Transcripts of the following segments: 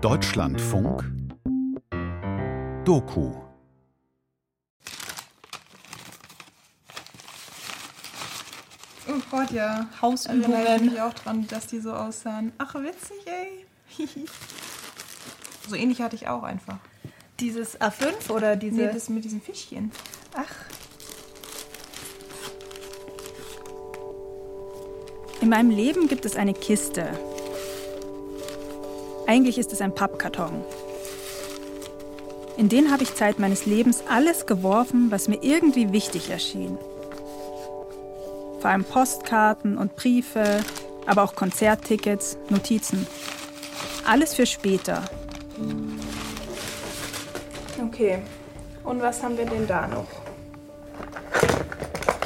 Deutschlandfunk Doku Oh Gott, ja. Hausübungen. Erinnere ich mich auch dran, dass die so aussahen. Ach, witzig, ey. so ähnlich hatte ich auch einfach. Dieses A5 oder diese. Nee, das mit diesem Fischchen. Ach. In meinem Leben gibt es eine Kiste. Eigentlich ist es ein Pappkarton. In den habe ich Zeit meines Lebens alles geworfen, was mir irgendwie wichtig erschien. Vor allem Postkarten und Briefe, aber auch Konzerttickets, Notizen. Alles für später. Okay. Und was haben wir denn da noch?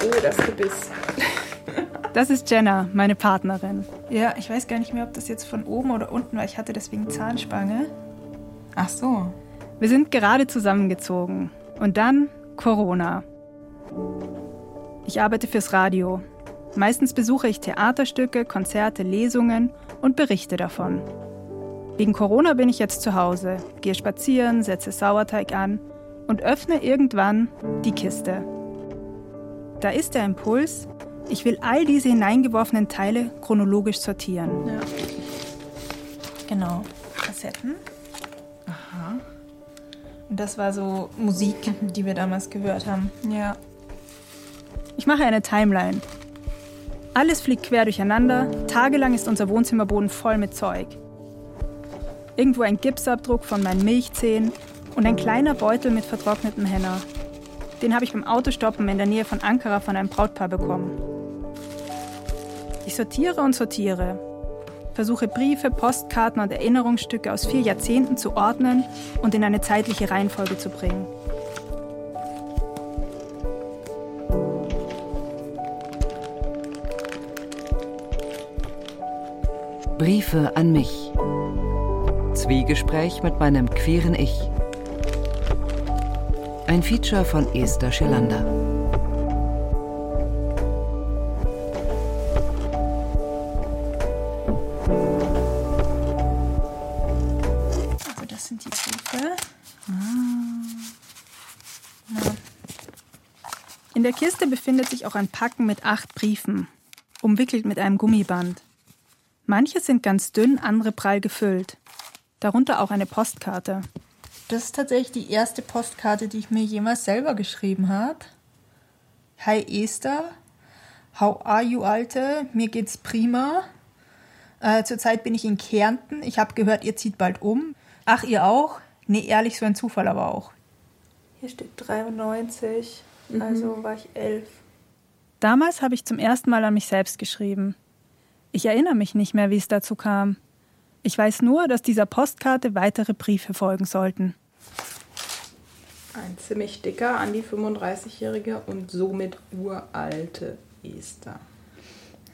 Oh, das Gebiss. Das ist Jenna, meine Partnerin. Ja, ich weiß gar nicht mehr, ob das jetzt von oben oder unten war. Ich hatte deswegen Zahnspange. Ach so. Wir sind gerade zusammengezogen. Und dann Corona. Ich arbeite fürs Radio. Meistens besuche ich Theaterstücke, Konzerte, Lesungen und berichte davon. Wegen Corona bin ich jetzt zu Hause, gehe spazieren, setze Sauerteig an und öffne irgendwann die Kiste. Da ist der Impuls, ich will all diese hineingeworfenen Teile chronologisch sortieren. Ja. Genau. Kassetten. Aha. Und das war so Musik, die wir damals gehört haben. Ja. Ich mache eine Timeline. Alles fliegt quer durcheinander, tagelang ist unser Wohnzimmerboden voll mit Zeug. Irgendwo ein Gipsabdruck von meinen Milchzähnen und ein kleiner Beutel mit vertrocknetem Henna. Den habe ich beim Autostoppen in der Nähe von Ankara von einem Brautpaar bekommen. Ich sortiere und sortiere, versuche Briefe, Postkarten und Erinnerungsstücke aus vier Jahrzehnten zu ordnen und in eine zeitliche Reihenfolge zu bringen. Briefe an mich. Zwiegespräch mit meinem queeren Ich. Ein Feature von Esther Schelander. Der Kiste befindet sich auch ein Packen mit acht Briefen, umwickelt mit einem Gummiband. Manche sind ganz dünn, andere prall gefüllt. Darunter auch eine Postkarte. Das ist tatsächlich die erste Postkarte, die ich mir jemals selber geschrieben habe. Hi Esther, how are you, Alte? Mir geht's prima. Äh, zurzeit bin ich in Kärnten. Ich habe gehört, ihr zieht bald um. Ach, ihr auch? Nee, ehrlich, so ein Zufall aber auch. Hier steht 93, also war ich elf. Damals habe ich zum ersten Mal an mich selbst geschrieben. Ich erinnere mich nicht mehr, wie es dazu kam. Ich weiß nur, dass dieser Postkarte weitere Briefe folgen sollten. Ein ziemlich dicker an die 35-jährige und somit uralte Esther.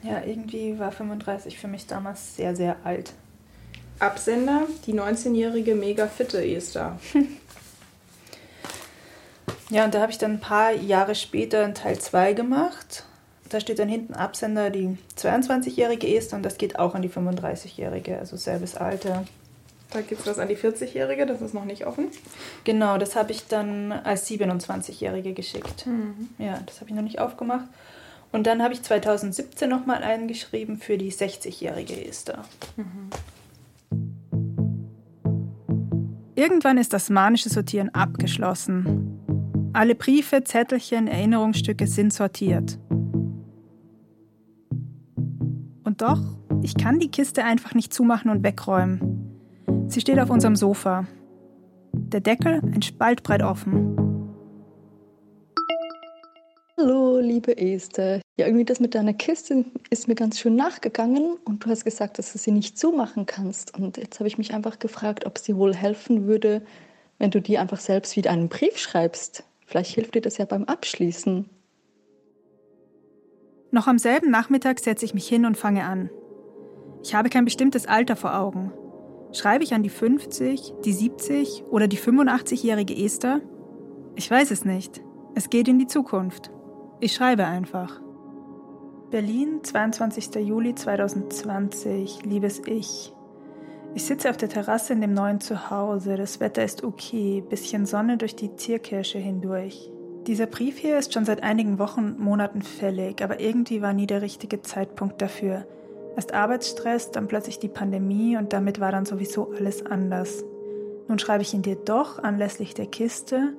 Ja, irgendwie war 35 für mich damals sehr, sehr alt. Absender, die 19-jährige mega fitte Esther. Ja, und da habe ich dann ein paar Jahre später einen Teil 2 gemacht. Da steht dann hinten Absender die 22-jährige Esther und das geht auch an die 35-jährige, also selbes Alter. Da gibt es was an die 40-jährige, das ist noch nicht offen. Genau, das habe ich dann als 27-jährige geschickt. Ja, das habe ich noch nicht aufgemacht. Und dann habe ich 2017 nochmal einen geschrieben für die 60-jährige Esther. Irgendwann ist das manische Sortieren abgeschlossen. Alle Briefe, Zettelchen, Erinnerungsstücke sind sortiert. Und doch, ich kann die Kiste einfach nicht zumachen und wegräumen. Sie steht auf unserem Sofa. Der Deckel ein Spalt breit offen. Hallo, liebe Esther. Ja, irgendwie das mit deiner Kiste ist mir ganz schön nachgegangen und du hast gesagt, dass du sie nicht zumachen kannst. Und jetzt habe ich mich einfach gefragt, ob dir wohl helfen würde, wenn du dir einfach selbst wieder einen Brief schreibst. Vielleicht hilft dir das ja beim Abschließen. Noch am selben Nachmittag setze ich mich hin und fange an. Ich habe kein bestimmtes Alter vor Augen. Schreibe ich an die 50, die 70 oder die 85-jährige Esther? Ich weiß es nicht. Es geht in die Zukunft. Ich schreibe einfach. Berlin, 22. Juli 2020, liebes Ich. Ich sitze auf der Terrasse in dem neuen Zuhause. Das Wetter ist okay, bisschen Sonne durch die Zierkirsche hindurch. Dieser Brief hier ist schon seit einigen Wochen und Monaten fällig, aber irgendwie war nie der richtige Zeitpunkt dafür. Erst Arbeitsstress, dann plötzlich die Pandemie und damit war dann sowieso alles anders. Nun schreibe ich ihn dir doch anlässlich der Kiste.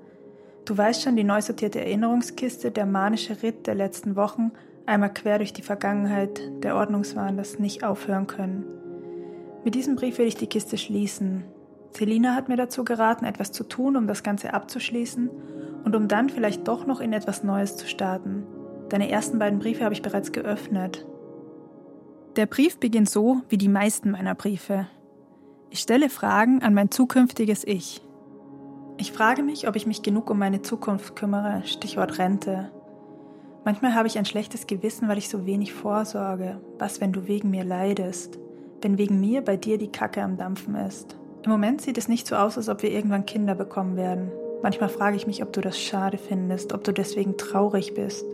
Du weißt schon, die neu sortierte Erinnerungskiste, der manische Ritt der letzten Wochen, einmal quer durch die Vergangenheit, der Ordnungswahn, das nicht aufhören können. Mit diesem Brief will ich die Kiste schließen. Selina hat mir dazu geraten, etwas zu tun, um das Ganze abzuschließen und um dann vielleicht doch noch in etwas Neues zu starten. Deine ersten beiden Briefe habe ich bereits geöffnet. Der Brief beginnt so wie die meisten meiner Briefe. Ich stelle Fragen an mein zukünftiges Ich. Ich frage mich, ob ich mich genug um meine Zukunft kümmere, Stichwort Rente. Manchmal habe ich ein schlechtes Gewissen, weil ich so wenig vorsorge. Was, wenn du wegen mir leidest? Wenn wegen mir bei dir die Kacke am Dampfen ist? Im Moment sieht es nicht so aus, als ob wir irgendwann Kinder bekommen werden. Manchmal frage ich mich, ob du das schade findest, ob du deswegen traurig bist.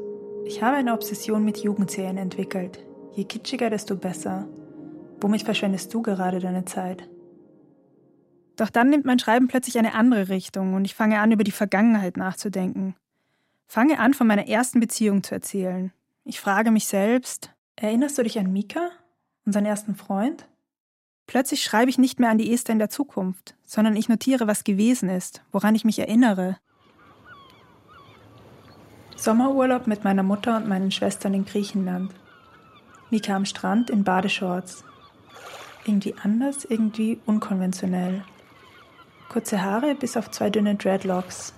Ich habe eine Obsession mit Jugendserien entwickelt. Je kitschiger, desto besser. Womit verschwendest du gerade deine Zeit? Doch dann nimmt mein Schreiben plötzlich eine andere Richtung und ich fange an, über die Vergangenheit nachzudenken. Fange an, von meiner ersten Beziehung zu erzählen. Ich frage mich selbst, erinnerst du dich an Mika, unseren ersten Freund? Plötzlich schreibe ich nicht mehr an die Esther in der Zukunft, sondern ich notiere, was gewesen ist, woran ich mich erinnere. Sommerurlaub mit meiner Mutter und meinen Schwestern in Griechenland. Mika am Strand in Badeshorts. Irgendwie anders, irgendwie unkonventionell. Kurze Haare bis auf zwei dünne Dreadlocks.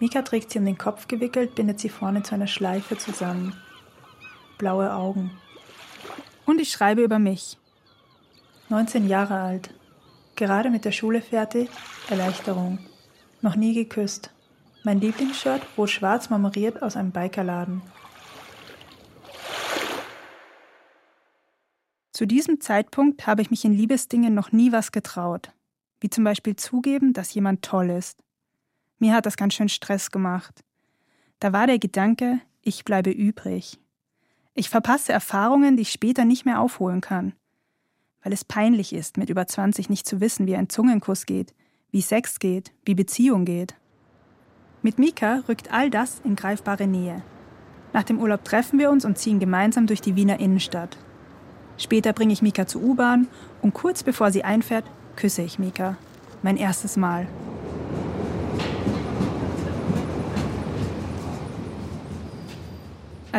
Mika trägt sie um den Kopf gewickelt, bindet sie vorne zu einer Schleife zusammen. Blaue Augen. Und ich schreibe über mich. 19 Jahre alt. Gerade mit der Schule fertig. Erleichterung. Noch nie geküsst. Mein Lieblingsshirt rot-schwarz marmoriert aus einem Bikerladen. Zu diesem Zeitpunkt habe ich mich in Liebesdingen noch nie was getraut. Wie zum Beispiel zugeben, dass jemand toll ist. Mir hat das ganz schön Stress gemacht. Da war der Gedanke, ich bleibe übrig. Ich verpasse Erfahrungen, die ich später nicht mehr aufholen kann weil es peinlich ist, mit über 20 nicht zu wissen, wie ein Zungenkuss geht, wie Sex geht, wie Beziehung geht. Mit Mika rückt all das in greifbare Nähe. Nach dem Urlaub treffen wir uns und ziehen gemeinsam durch die Wiener Innenstadt. Später bringe ich Mika zur U-Bahn und kurz bevor sie einfährt, küsse ich Mika. Mein erstes Mal.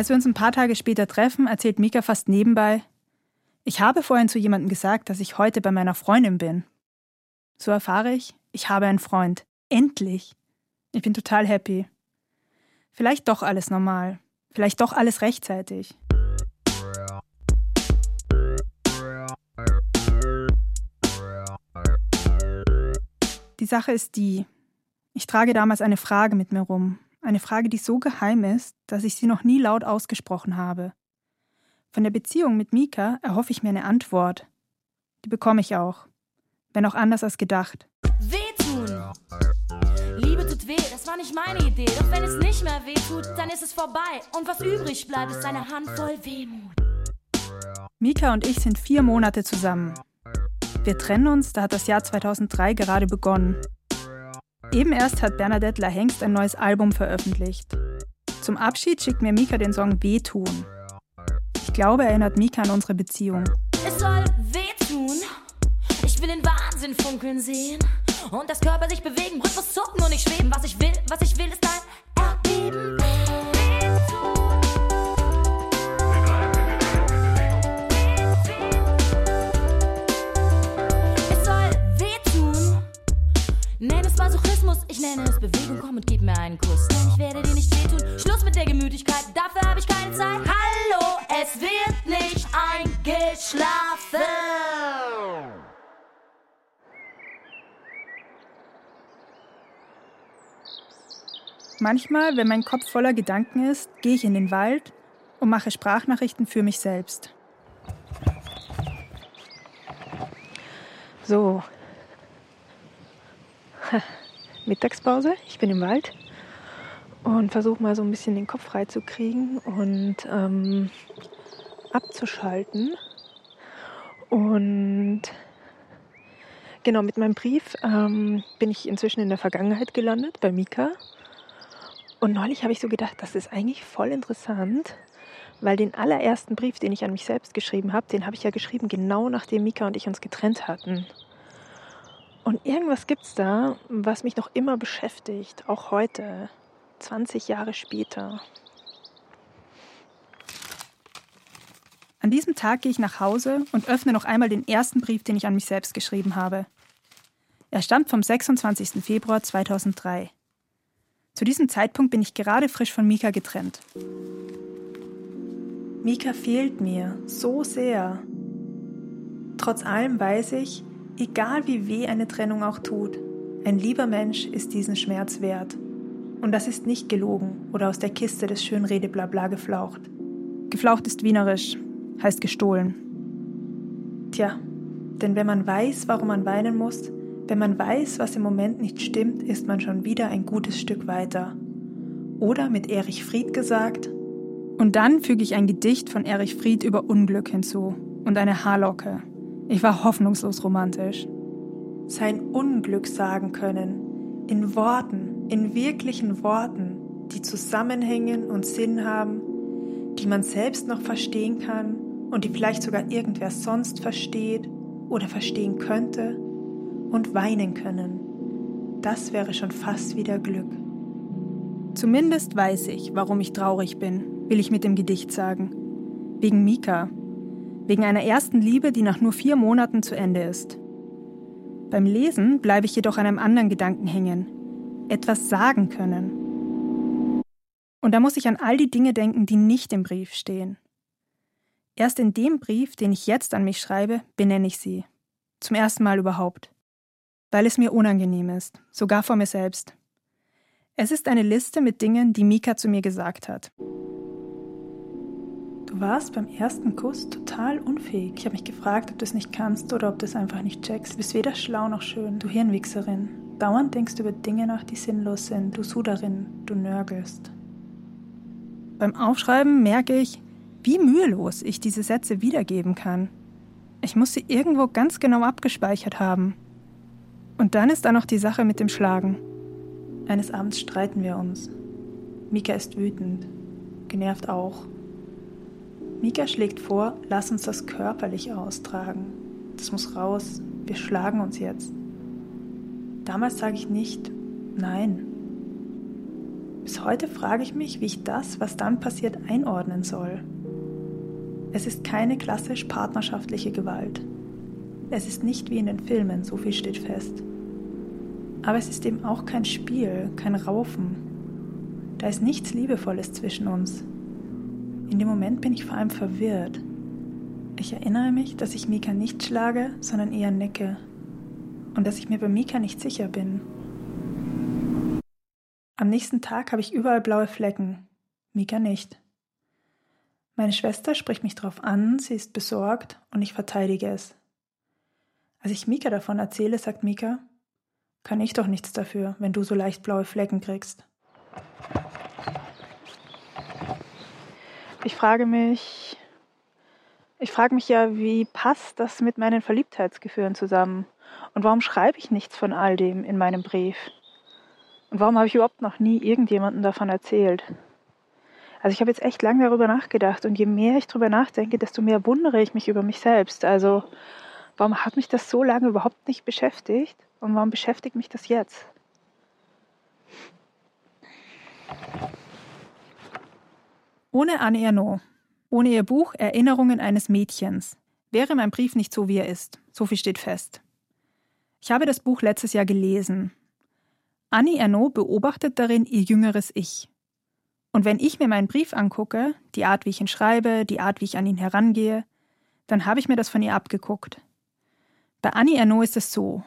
Als wir uns ein paar Tage später treffen, erzählt Mika fast nebenbei, ich habe vorhin zu jemandem gesagt, dass ich heute bei meiner Freundin bin. So erfahre ich, ich habe einen Freund. Endlich. Ich bin total happy. Vielleicht doch alles normal. Vielleicht doch alles rechtzeitig. Die Sache ist die, ich trage damals eine Frage mit mir rum. Eine Frage, die so geheim ist, dass ich sie noch nie laut ausgesprochen habe. Von der Beziehung mit Mika erhoffe ich mir eine Antwort. Die bekomme ich auch. Wenn auch anders als gedacht. Wehtun! Liebe tut weh, das war nicht meine Idee. Doch wenn es nicht mehr wehtut, dann ist es vorbei. Und was übrig bleibt, ist eine Handvoll Wehmut. Mika und ich sind vier Monate zusammen. Wir trennen uns, da hat das Jahr 2003 gerade begonnen. Eben erst hat Bernadette La Hengst ein neues Album veröffentlicht. Zum Abschied schickt mir Mika den Song Wehtun. Ich glaube, erinnert Mika an unsere Beziehung. Es soll wehtun. Ich will den Wahnsinn funkeln sehen. Und das Körper sich bewegen, Rhythmus zucken und nicht schweben. Was ich will, was ich will, ist ein Erdbeben. Masochismus, ich nenne es Bewegung. Komm und gib mir einen Kuss. Denn ich werde dir nicht wehtun. Schluss mit der Gemütlichkeit, dafür habe ich keine Zeit. Hallo, es wird nicht eingeschlafen. Manchmal, wenn mein Kopf voller Gedanken ist, gehe ich in den Wald und mache Sprachnachrichten für mich selbst. So. Mittagspause. Ich bin im Wald und versuche mal so ein bisschen den Kopf frei zu kriegen und ähm, abzuschalten. Und Genau, mit meinem Brief ähm, bin ich inzwischen in der Vergangenheit gelandet, bei Mika. Und neulich habe ich so gedacht, das ist eigentlich voll interessant, weil den allerersten Brief, den ich an mich selbst geschrieben habe, den habe ich ja geschrieben, genau nachdem Mika und ich uns getrennt hatten. Und irgendwas gibt es da, was mich noch immer beschäftigt, auch heute, 20 Jahre später. An diesem Tag gehe ich nach Hause und öffne noch einmal den ersten Brief, den ich an mich selbst geschrieben habe. Er stammt vom 26. Februar 2003. Zu diesem Zeitpunkt bin ich gerade frisch von Mika getrennt. Mika fehlt mir so sehr. Trotz allem weiß ich, egal wie weh eine Trennung auch tut, ein lieber Mensch ist diesen Schmerz wert. Und das ist nicht gelogen oder aus der Kiste des Schönrede-Blabla geflaucht. Geflaucht ist wienerisch, heißt gestohlen. Tja, denn wenn man weiß, warum man weinen muss, wenn man weiß, was im Moment nicht stimmt, ist man schon wieder ein gutes Stück weiter. Oder mit Erich Fried gesagt, und dann füge ich ein Gedicht von Erich Fried über Unglück hinzu und eine Haarlocke. Ich war hoffnungslos romantisch. Sein Unglück sagen können, in Worten, in wirklichen Worten, die zusammenhängen und Sinn haben, die man selbst noch verstehen kann und die vielleicht sogar irgendwer sonst versteht oder verstehen könnte und weinen können. Das wäre schon fast wieder Glück. Zumindest weiß ich, warum ich traurig bin, will ich mit dem Gedicht sagen. Wegen Mika. Wegen einer ersten Liebe, die nach nur vier Monaten zu Ende ist. Beim Lesen bleibe ich jedoch an einem anderen Gedanken hängen. Etwas sagen können. Und da muss ich an all die Dinge denken, die nicht im Brief stehen. Erst in dem Brief, den ich jetzt an mich schreibe, benenne ich sie. Zum ersten Mal überhaupt. Weil es mir unangenehm ist, sogar vor mir selbst. Es ist eine Liste mit Dingen, die Mika zu mir gesagt hat. Du warst beim ersten Kuss total unfähig. Ich habe mich gefragt, ob du es nicht kannst oder ob du es einfach nicht checkst. Du bist weder schlau noch schön, du Hirnwichserin. Dauernd denkst du über Dinge nach, die sinnlos sind. Du Suderin, du nörgelst. Beim Aufschreiben merke ich, wie mühelos ich diese Sätze wiedergeben kann. Ich muss sie irgendwo ganz genau abgespeichert haben. Und dann ist da noch die Sache mit dem Schlagen. Eines Abends streiten wir uns. Mika ist wütend, genervt auch. Mika schlägt vor, lass uns das körperlich austragen. Das muss raus, wir schlagen uns jetzt. Damals sage ich nicht nein. Bis heute frage ich mich, wie ich das, was dann passiert, einordnen soll. Es ist keine klassisch partnerschaftliche Gewalt. Es ist nicht wie in den Filmen, so viel steht fest. Aber es ist eben auch kein Spiel, kein Raufen. Da ist nichts Liebevolles zwischen uns. In dem Moment bin ich vor allem verwirrt. Ich erinnere mich, dass ich Mika nicht schlage, sondern eher necke. Und dass ich mir bei Mika nicht sicher bin. Am nächsten Tag habe ich überall blaue Flecken. Mika nicht. Meine Schwester spricht mich darauf an, sie ist besorgt und ich verteidige es. Als ich Mika davon erzähle, sagt Mika, kann ich doch nichts dafür, wenn du so leicht blaue Flecken kriegst. Ich frage mich, ich frage mich ja, wie passt das mit meinen Verliebtheitsgefühlen zusammen? Und warum schreibe ich nichts von all dem in meinem Brief? Und warum habe ich überhaupt noch nie irgendjemandem davon erzählt? Also ich habe jetzt echt lange darüber nachgedacht und je mehr ich darüber nachdenke, desto mehr wundere ich mich über mich selbst. Also warum hat mich das so lange überhaupt nicht beschäftigt und warum beschäftigt mich das jetzt? Ohne Anne Ernaux, ohne ihr Buch Erinnerungen eines Mädchens, wäre mein Brief nicht so, wie er ist. So viel steht fest. Ich habe das Buch letztes Jahr gelesen. Annie Ernaux beobachtet darin ihr jüngeres Ich. Und wenn ich mir meinen Brief angucke, die Art, wie ich ihn schreibe, die Art, wie ich an ihn herangehe, dann habe ich mir das von ihr abgeguckt. Bei Annie Ernaux ist es so.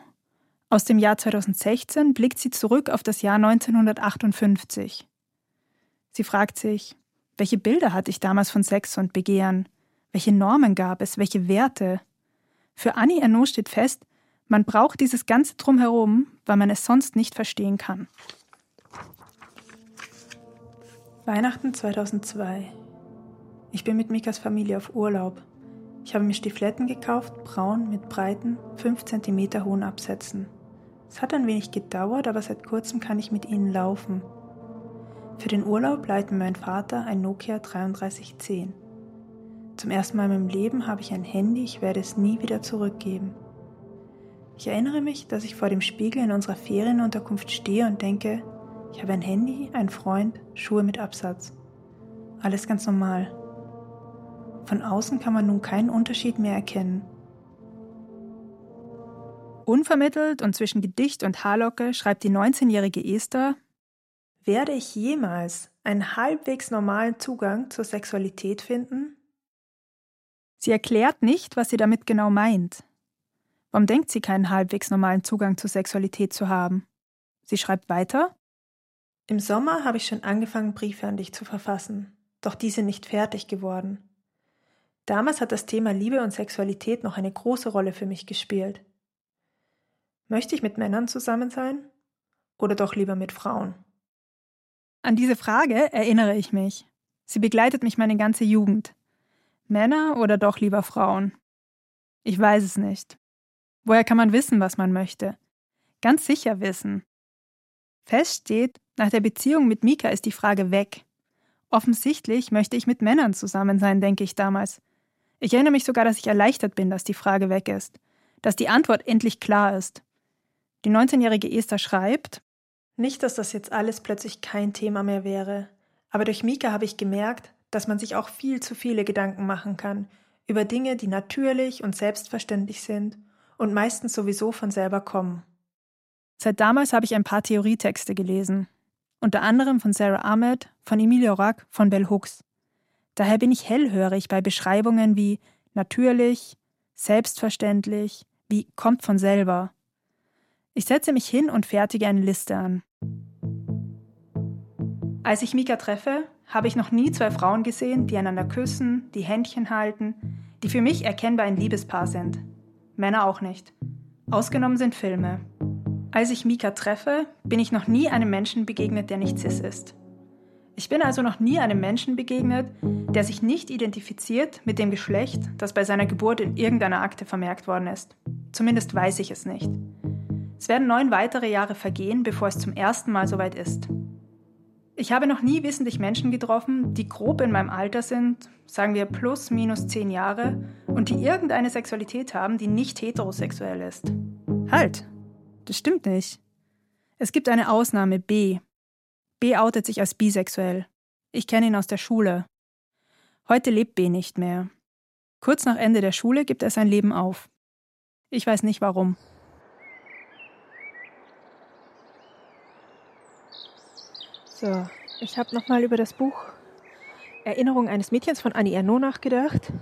Aus dem Jahr 2016 blickt sie zurück auf das Jahr 1958. Sie fragt sich, welche Bilder hatte ich damals von Sex und Begehren? Welche Normen gab es? Welche Werte? Für Annie Ernaux steht fest, man braucht dieses ganze Drumherum, weil man es sonst nicht verstehen kann. Weihnachten 2002. Ich bin mit Mikas Familie auf Urlaub. Ich habe mir Stifletten gekauft, braun mit breiten, 5 cm hohen Absätzen. Es hat ein wenig gedauert, aber seit kurzem kann ich mit ihnen laufen. Für den Urlaub leiht mir mein Vater ein Nokia 3310. Zum ersten Mal in meinem Leben habe ich ein Handy, ich werde es nie wieder zurückgeben. Ich erinnere mich, dass ich vor dem Spiegel in unserer Ferienunterkunft stehe und denke, ich habe ein Handy, einen Freund, Schuhe mit Absatz. Alles ganz normal. Von außen kann man nun keinen Unterschied mehr erkennen. Unvermittelt und zwischen Gedicht und Haarlocke schreibt die 19-jährige Esther, werde ich jemals einen halbwegs normalen Zugang zur Sexualität finden? Sie erklärt nicht, was sie damit genau meint. Warum denkt sie keinen halbwegs normalen Zugang zur Sexualität zu haben? Sie schreibt weiter. Im Sommer habe ich schon angefangen, Briefe an dich zu verfassen, doch diese nicht fertig geworden. Damals hat das Thema Liebe und Sexualität noch eine große Rolle für mich gespielt. Möchte ich mit Männern zusammen sein? Oder doch lieber mit Frauen? An diese Frage erinnere ich mich. Sie begleitet mich meine ganze Jugend. Männer oder doch lieber Frauen? Ich weiß es nicht. Woher kann man wissen, was man möchte? Ganz sicher wissen. Fest steht, nach der Beziehung mit Mika ist die Frage weg. Offensichtlich möchte ich mit Männern zusammen sein, denke ich damals. Ich erinnere mich sogar, dass ich erleichtert bin, dass die Frage weg ist, dass die Antwort endlich klar ist. Die 19-jährige Esther schreibt, nicht, dass das jetzt alles plötzlich kein Thema mehr wäre, aber durch Mika habe ich gemerkt, dass man sich auch viel zu viele Gedanken machen kann über Dinge, die natürlich und selbstverständlich sind und meistens sowieso von selber kommen. Seit damals habe ich ein paar Theorietexte gelesen, unter anderem von Sarah Ahmed, von Emilia Rack, von Bell Hooks. Daher bin ich hellhörig bei Beschreibungen wie natürlich, selbstverständlich, wie kommt von selber. Ich setze mich hin und fertige eine Liste an. Als ich Mika treffe, habe ich noch nie zwei Frauen gesehen, die einander küssen, die Händchen halten, die für mich erkennbar ein Liebespaar sind. Männer auch nicht. Ausgenommen sind Filme. Als ich Mika treffe, bin ich noch nie einem Menschen begegnet, der nicht cis ist. Ich bin also noch nie einem Menschen begegnet, der sich nicht identifiziert mit dem Geschlecht, das bei seiner Geburt in irgendeiner Akte vermerkt worden ist. Zumindest weiß ich es nicht. Es werden neun weitere Jahre vergehen, bevor es zum ersten Mal soweit ist. Ich habe noch nie wissentlich Menschen getroffen, die grob in meinem Alter sind, sagen wir plus minus zehn Jahre, und die irgendeine Sexualität haben, die nicht heterosexuell ist. Halt! Das stimmt nicht. Es gibt eine Ausnahme, B, B outet sich als bisexuell. Ich kenne ihn aus der Schule. Heute lebt B nicht mehr. Kurz nach Ende der Schule gibt er sein Leben auf. Ich weiß nicht warum. So, ich habe nochmal über das Buch Erinnerung eines Mädchens von Annie Ernaux nachgedacht.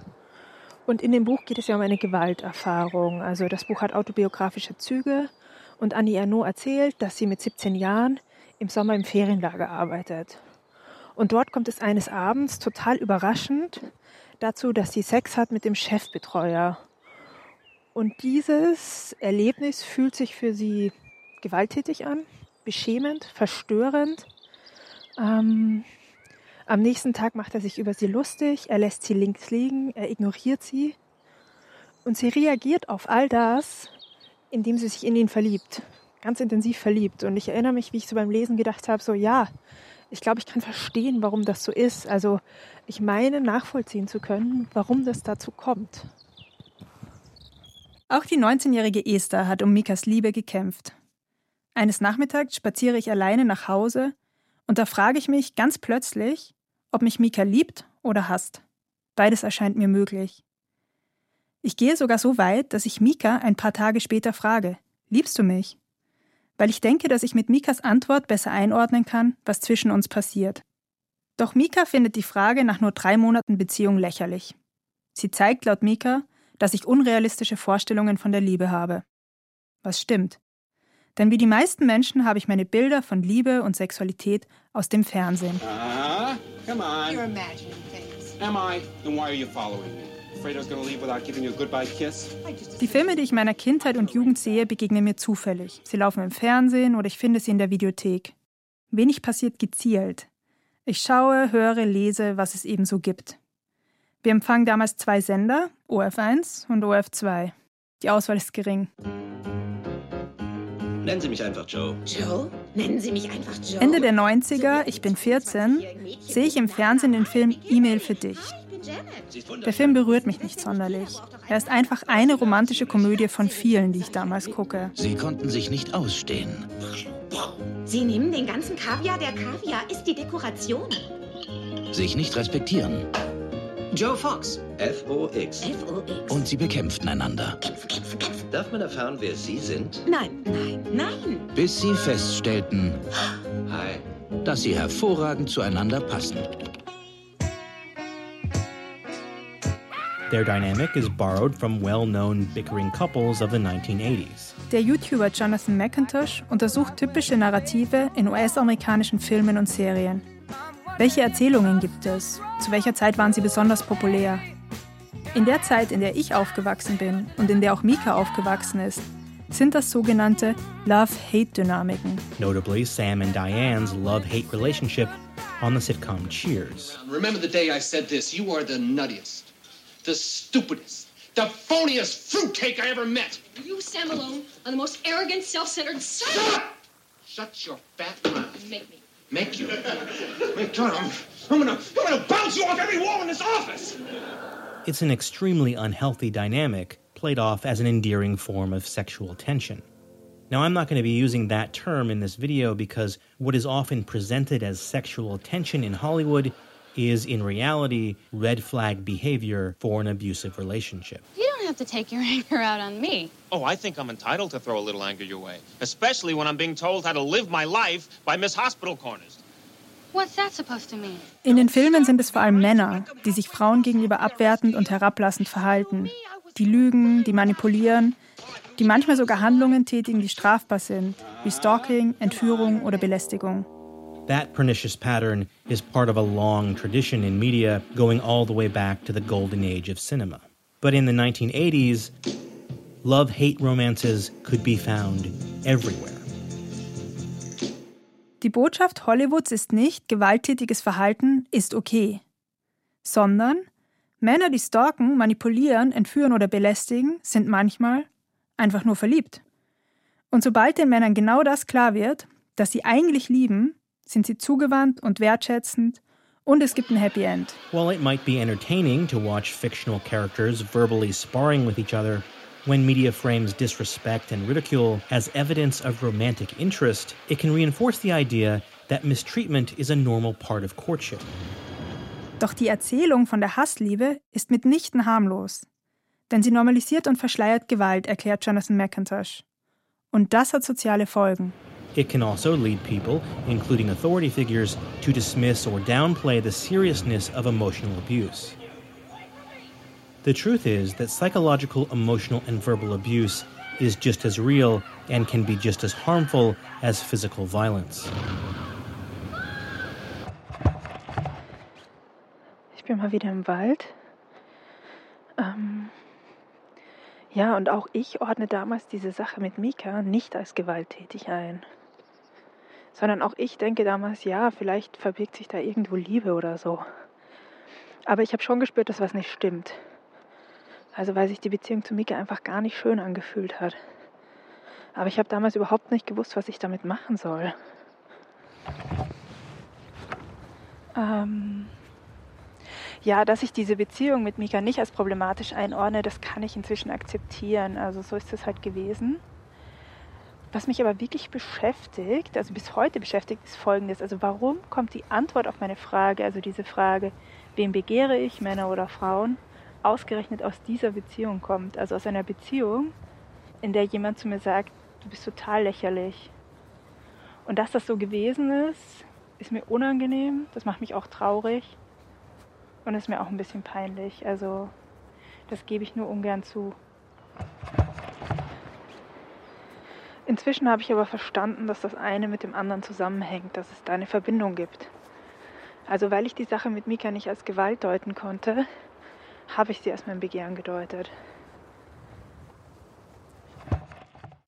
Und in dem Buch geht es ja um eine Gewalterfahrung. Also das Buch hat autobiografische Züge und Annie Ernaux erzählt, dass sie mit 17 Jahren im Sommer im Ferienlager arbeitet. Und dort kommt es eines Abends total überraschend dazu, dass sie Sex hat mit dem Chefbetreuer. Und dieses Erlebnis fühlt sich für sie gewalttätig an, beschämend, verstörend. Ähm, am nächsten Tag macht er sich über sie lustig, er lässt sie links liegen, er ignoriert sie. Und sie reagiert auf all das, indem sie sich in ihn verliebt ganz intensiv verliebt. Und ich erinnere mich, wie ich so beim Lesen gedacht habe, so ja, ich glaube, ich kann verstehen, warum das so ist. Also ich meine nachvollziehen zu können, warum das dazu kommt. Auch die 19-jährige Esther hat um Mikas Liebe gekämpft. Eines Nachmittags spaziere ich alleine nach Hause und da frage ich mich ganz plötzlich, ob mich Mika liebt oder hasst. Beides erscheint mir möglich. Ich gehe sogar so weit, dass ich Mika ein paar Tage später frage: Liebst du mich? weil ich denke, dass ich mit Mikas Antwort besser einordnen kann, was zwischen uns passiert. Doch Mika findet die Frage nach nur drei Monaten Beziehung lächerlich. Sie zeigt laut Mika, dass ich unrealistische Vorstellungen von der Liebe habe. Was stimmt. Denn wie die meisten Menschen habe ich meine Bilder von Liebe und Sexualität aus dem Fernsehen. Uh, come on. You're imagining things. Am I? Then why are you following me? Die Filme, die ich in meiner Kindheit und Jugend sehe, begegnen mir zufällig. Sie laufen im Fernsehen oder ich finde sie in der Videothek. Wenig passiert gezielt. Ich schaue, höre, lese, was es eben so gibt. Wir empfangen damals zwei Sender, OF1 und OF2. Die Auswahl ist gering. Nennen Sie mich einfach Joe. Joe? Nennen Sie mich einfach Joe. Ende der 90er, ich bin 14, sehe ich im Fernsehen den Film E-Mail für dich. Der Film berührt mich nicht sonderlich. Er ist einfach eine romantische Komödie von vielen, die ich damals gucke. Sie konnten sich nicht ausstehen. Sie nehmen den ganzen Kaviar. Der Kaviar ist die Dekoration. Sich nicht respektieren. Joe Fox. F-O-X. F-O-X. Und sie bekämpften einander. Kämpfen, kämpfen, kämpfen. Darf man erfahren, wer Sie sind? Nein, nein, nein. Bis sie feststellten, Hi. dass sie hervorragend zueinander passen. Their dynamic is borrowed from well known bickering couples of the 1980s. Der YouTuber Jonathan McIntosh untersucht typische Narrative in US-amerikanischen Filmen und Serien. Welche Erzählungen gibt es? Zu welcher Zeit waren sie besonders populär? In der Zeit, in der ich aufgewachsen bin und in der auch Mika aufgewachsen ist, sind das sogenannte Love-Hate-Dynamiken. Notably, Sam and Diane's love hate relationship on the sitcom Cheers. Remember the day I said this? You are the nuttiest, the stupidest, the phoniest fruitcake I ever met. You, Sam Malone, are the most arrogant, self-centered son. Shut! Shut your fat mouth. Make me. Make you. Wait, God, I'm, I'm gonna, I'm gonna bounce you off every wall in this office. It's an extremely unhealthy dynamic played off as an endearing form of sexual tension. Now, I'm not going to be using that term in this video because what is often presented as sexual tension in Hollywood is in reality red flag behavior for an abusive relationship. You don't have to take your anger out on me. Oh, I think I'm entitled to throw a little anger your way, especially when I'm being told how to live my life by Miss Hospital Corners. What's that supposed to mean? In den Filmen sind es vor allem Männer, die sich Frauen gegenüber abwertend und herablassend verhalten. Die lügen, die manipulieren, die manchmal sogar Handlungen tätigen, die strafbar sind, wie Stalking, Entführung oder Belästigung. That pernicious pattern is part of a long tradition in media going all the way back to the golden age of cinema. But in the 1980s, love hate romances could be found everywhere. Die Botschaft Hollywoods ist nicht, gewalttätiges Verhalten ist okay, sondern Männer, die stalken, manipulieren, entführen oder belästigen, sind manchmal einfach nur verliebt. Und sobald den Männern genau das klar wird, dass sie eigentlich lieben, sind sie zugewandt und wertschätzend und es gibt ein Happy End. While it might be entertaining to watch fictional characters verbally sparring with each other, when media frames disrespect and ridicule as evidence of romantic interest, it can reinforce the idea that mistreatment is a normal part of courtship. Doch die Erzählung von der Hassliebe ist mitnichten harmlos. Denn sie normalisiert und verschleiert Gewalt, erklärt Jonathan McIntosh. Und das hat soziale Folgen. It can also lead people, including authority figures, to dismiss or downplay the seriousness of emotional abuse. The truth is that psychological, emotional, and verbal abuse is just as real and can be just as harmful as physical violence. Ich bin mal wieder im Wald. Ähm ja, und auch ich ordne damals diese Sache mit Mika nicht als gewalttätig ein. Sondern auch ich denke damals, ja, vielleicht verbirgt sich da irgendwo Liebe oder so. Aber ich habe schon gespürt, dass was nicht stimmt. Also weil sich die Beziehung zu Mika einfach gar nicht schön angefühlt hat. Aber ich habe damals überhaupt nicht gewusst, was ich damit machen soll. Ähm ja, dass ich diese Beziehung mit Mika nicht als problematisch einordne, das kann ich inzwischen akzeptieren. Also so ist es halt gewesen. Was mich aber wirklich beschäftigt, also bis heute beschäftigt, ist Folgendes. Also warum kommt die Antwort auf meine Frage, also diese Frage, wem begehre ich, Männer oder Frauen, ausgerechnet aus dieser Beziehung kommt. Also aus einer Beziehung, in der jemand zu mir sagt, du bist total lächerlich. Und dass das so gewesen ist, ist mir unangenehm, das macht mich auch traurig und ist mir auch ein bisschen peinlich. Also das gebe ich nur ungern zu. Inzwischen habe ich aber verstanden, dass das eine mit dem anderen zusammenhängt, dass es da eine Verbindung gibt. Also weil ich die Sache mit Mika nicht als Gewalt deuten konnte, habe ich sie als mein Begehren gedeutet.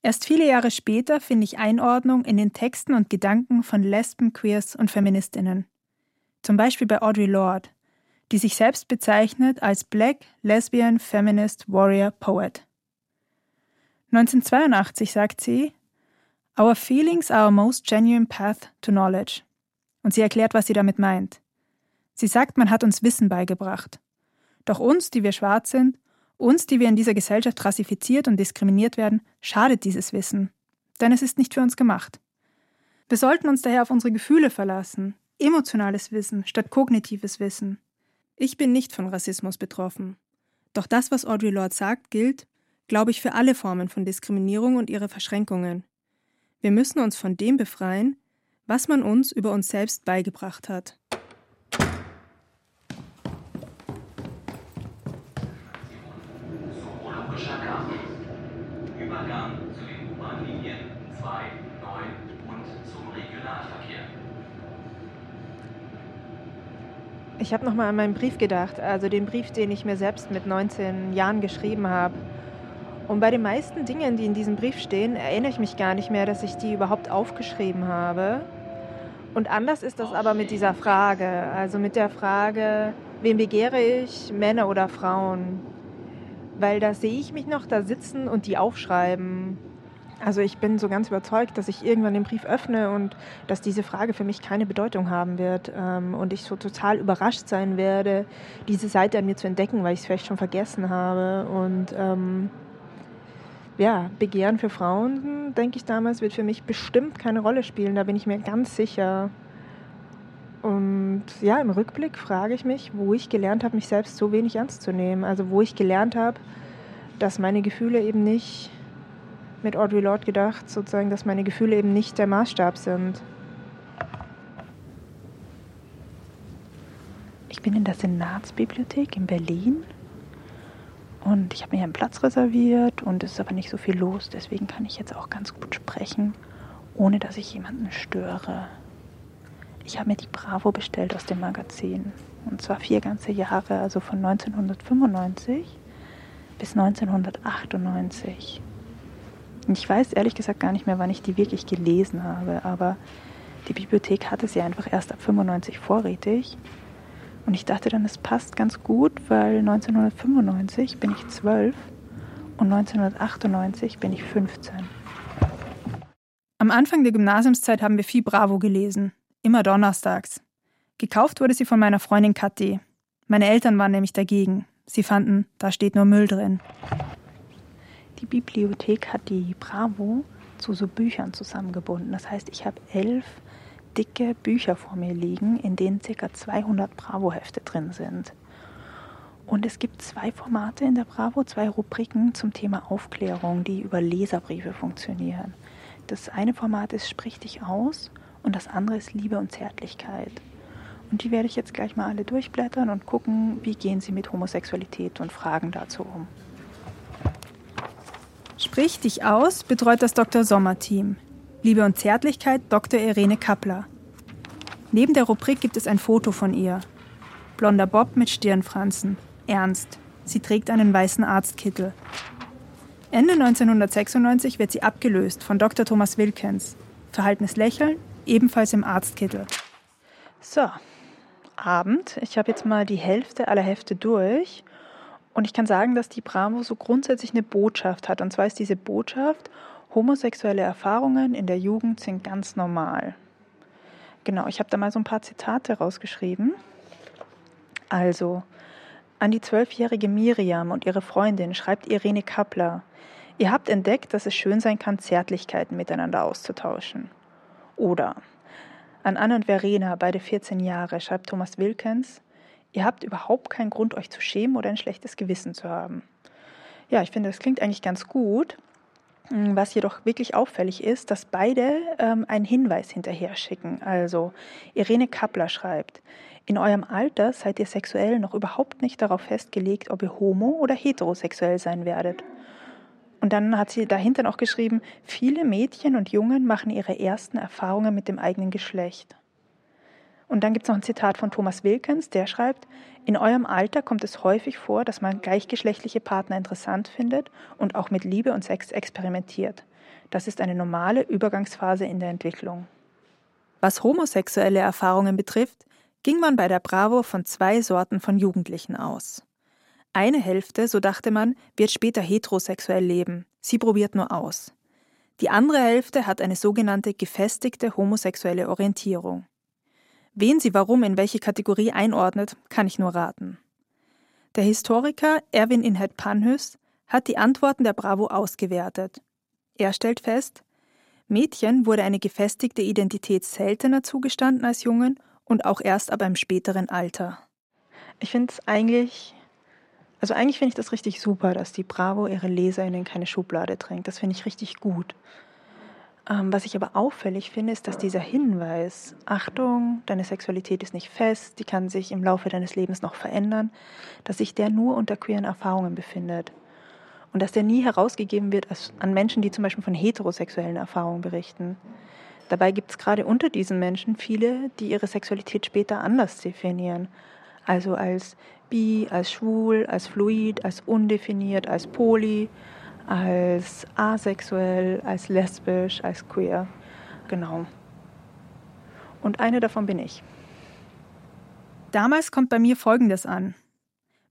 Erst viele Jahre später finde ich Einordnung in den Texten und Gedanken von Lesben, Queers und Feministinnen. Zum Beispiel bei Audre Lorde, die sich selbst bezeichnet als Black Lesbian Feminist Warrior Poet. 1982 sagt sie, Our feelings are our most genuine path to knowledge. Und sie erklärt, was sie damit meint. Sie sagt, man hat uns Wissen beigebracht. Doch uns, die wir schwarz sind, uns, die wir in dieser Gesellschaft rassifiziert und diskriminiert werden, schadet dieses Wissen. Denn es ist nicht für uns gemacht. Wir sollten uns daher auf unsere Gefühle verlassen, emotionales Wissen statt kognitives Wissen. Ich bin nicht von Rassismus betroffen. Doch das, was Audre Lorde sagt, gilt, glaube ich, für alle Formen von Diskriminierung und ihre Verschränkungen. Wir müssen uns von dem befreien, was man uns über uns selbst beigebracht hat. Übergang zu den U-Bahn-Linien 2, 9 und zum Regionalverkehr. Ich habe nochmal an meinen Brief gedacht, also den Brief, den ich mir selbst mit 19 Jahren geschrieben habe. Und bei den meisten Dingen, die in diesem Brief stehen, erinnere ich mich gar nicht mehr, dass ich die überhaupt aufgeschrieben habe. Und anders ist das aber mit dieser Frage, also mit der Frage, wen begehre ich, Männer oder Frauen? Weil da sehe ich mich noch da sitzen und die aufschreiben. Also ich bin so ganz überzeugt, dass ich irgendwann den Brief öffne und dass diese Frage für mich keine Bedeutung haben wird ähm, und ich so total überrascht sein werde, diese Seite an mir zu entdecken, weil ich es vielleicht schon vergessen habe. Und ähm, ja, Begehren für Frauen, denke ich damals, wird für mich bestimmt keine Rolle spielen. Da bin ich mir ganz sicher. Und ja, im Rückblick frage ich mich, wo ich gelernt habe, mich selbst so wenig ernst zu nehmen. Also wo ich gelernt habe, dass meine Gefühle eben nicht, mit Audre Lorde gedacht, sozusagen, dass meine Gefühle eben nicht der Maßstab sind. Ich bin in der Senatsbibliothek in Berlin und ich habe mir einen Platz reserviert und es ist aber nicht so viel los. Deswegen kann ich jetzt auch ganz gut sprechen, ohne dass ich jemanden störe. Ich habe mir die Bravo bestellt aus dem Magazin. Und zwar vier ganze Jahre, also von 1995 bis 1998. Und ich weiß ehrlich gesagt gar nicht mehr, wann ich die wirklich gelesen habe, aber die Bibliothek hatte sie einfach erst ab 95 vorrätig. Und ich dachte dann, es passt ganz gut, weil 1995 bin ich 12 und 1998 bin ich 15. Am Anfang der Gymnasiumszeit haben wir viel Bravo gelesen, immer donnerstags. Gekauft wurde sie von meiner Freundin Kathi. Meine Eltern waren nämlich dagegen. Sie fanden, da steht nur Müll drin. Die Bibliothek hat die Bravo zu so Büchern zusammengebunden. Das heißt, ich habe elf dicke Bücher vor mir liegen, in denen ca. 200 Bravo-Hefte drin sind. Und es gibt zwei Formate in der Bravo, zwei Rubriken zum Thema Aufklärung, die über Leserbriefe funktionieren. Das eine Format ist Sprich dich aus und das andere ist Liebe und Zärtlichkeit. Und die werde ich jetzt gleich mal alle durchblättern und gucken, wie gehen sie mit Homosexualität und Fragen dazu um. Sprich dich aus betreut das Dr. Sommer-Team. Liebe und Zärtlichkeit Dr. Irene Kappler. Neben der Rubrik gibt es ein Foto von ihr. Blonder Bob mit Stirnfransen. Ernst. Sie trägt einen weißen Arztkittel. Ende 1996 wird sie abgelöst von Dr. Thomas Wilkens. Verhaltenes Lächeln, ebenfalls im Arztkittel. So, Abend. Ich habe jetzt mal die Hälfte aller Hefte durch. Und ich kann sagen, dass die Bravo so grundsätzlich eine Botschaft hat. Und zwar ist diese Botschaft, Homosexuelle Erfahrungen in der Jugend sind ganz normal. Genau, ich habe da mal so ein paar Zitate rausgeschrieben. Also, an die zwölfjährige Miriam und ihre Freundin schreibt Irene Kappler, ihr habt entdeckt, dass es schön sein kann, Zärtlichkeiten miteinander auszutauschen. Oder an Anne und Verena, beide 14 Jahre, schreibt Thomas Wilkens, ihr habt überhaupt keinen Grund, euch zu schämen oder ein schlechtes Gewissen zu haben. Ja, ich finde, das klingt eigentlich ganz gut. Mm, was jedoch wirklich auffällig ist, dass beide ähm, einen Hinweis hinterher schicken. Also Irene Kappler schreibt, in eurem Alter seid ihr sexuell noch überhaupt nicht darauf festgelegt, ob ihr homo- oder heterosexuell sein werdet. Und dann hat sie dahinter noch geschrieben, viele Mädchen und Jungen machen ihre ersten Erfahrungen mit dem eigenen Geschlecht. Und dann gibt es noch ein Zitat von Thomas Wilkens, der schreibt, in eurem Alter kommt es häufig vor, dass man gleichgeschlechtliche Partner interessant findet und auch mit Liebe und Sex experimentiert. Das ist eine normale Übergangsphase in der Entwicklung. Was homosexuelle Erfahrungen betrifft, ging man bei der Bravo von zwei Sorten von Jugendlichen aus. Eine Hälfte, so dachte man, wird später heterosexuell leben. Sie probiert nur aus. Die andere Hälfte hat eine sogenannte gefestigte homosexuelle Orientierung. Wen sie warum in welche Kategorie einordnet, kann ich nur raten. Der Historiker Erwin Inhet Panhus hat die Antworten der Bravo ausgewertet. Er stellt fest, Mädchen wurde eine gefestigte Identität seltener zugestanden als Jungen und auch erst ab einem späteren Alter. Ich finde es eigentlich, also eigentlich finde ich das richtig super, dass die Bravo ihre LeserInnen in keine Schublade drängt. Das finde ich richtig gut. Ähm, was ich aber auffällig finde, ist, dass dieser Hinweis, Achtung, deine Sexualität ist nicht fest, die kann sich im Laufe deines Lebens noch verändern, dass sich der nur unter queeren Erfahrungen befindet. Und dass der nie herausgegeben wird an Menschen, die zum Beispiel von heterosexuellen Erfahrungen berichten. Dabei gibt es gerade unter diesen Menschen viele, die ihre Sexualität später anders definieren. Also als bi, als schwul, als fluid, als undefiniert, als poly, als asexuell, als lesbisch, als queer. Genau. Und eine davon bin ich. Damals kommt bei mir Folgendes an.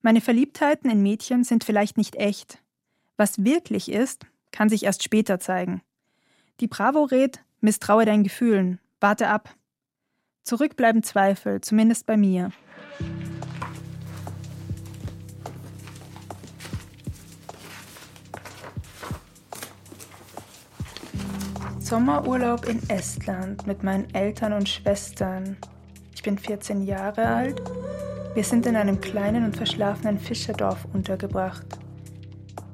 Meine Verliebtheiten in Mädchen sind vielleicht nicht echt. Was wirklich ist, kann sich erst später zeigen. Die Bravo rät, misstraue deinen Gefühlen, warte ab. Zurück bleiben Zweifel, zumindest bei mir. Sommerurlaub in Estland mit meinen Eltern und Schwestern. Ich bin 14 Jahre alt. Wir sind in einem kleinen und verschlafenen Fischerdorf untergebracht.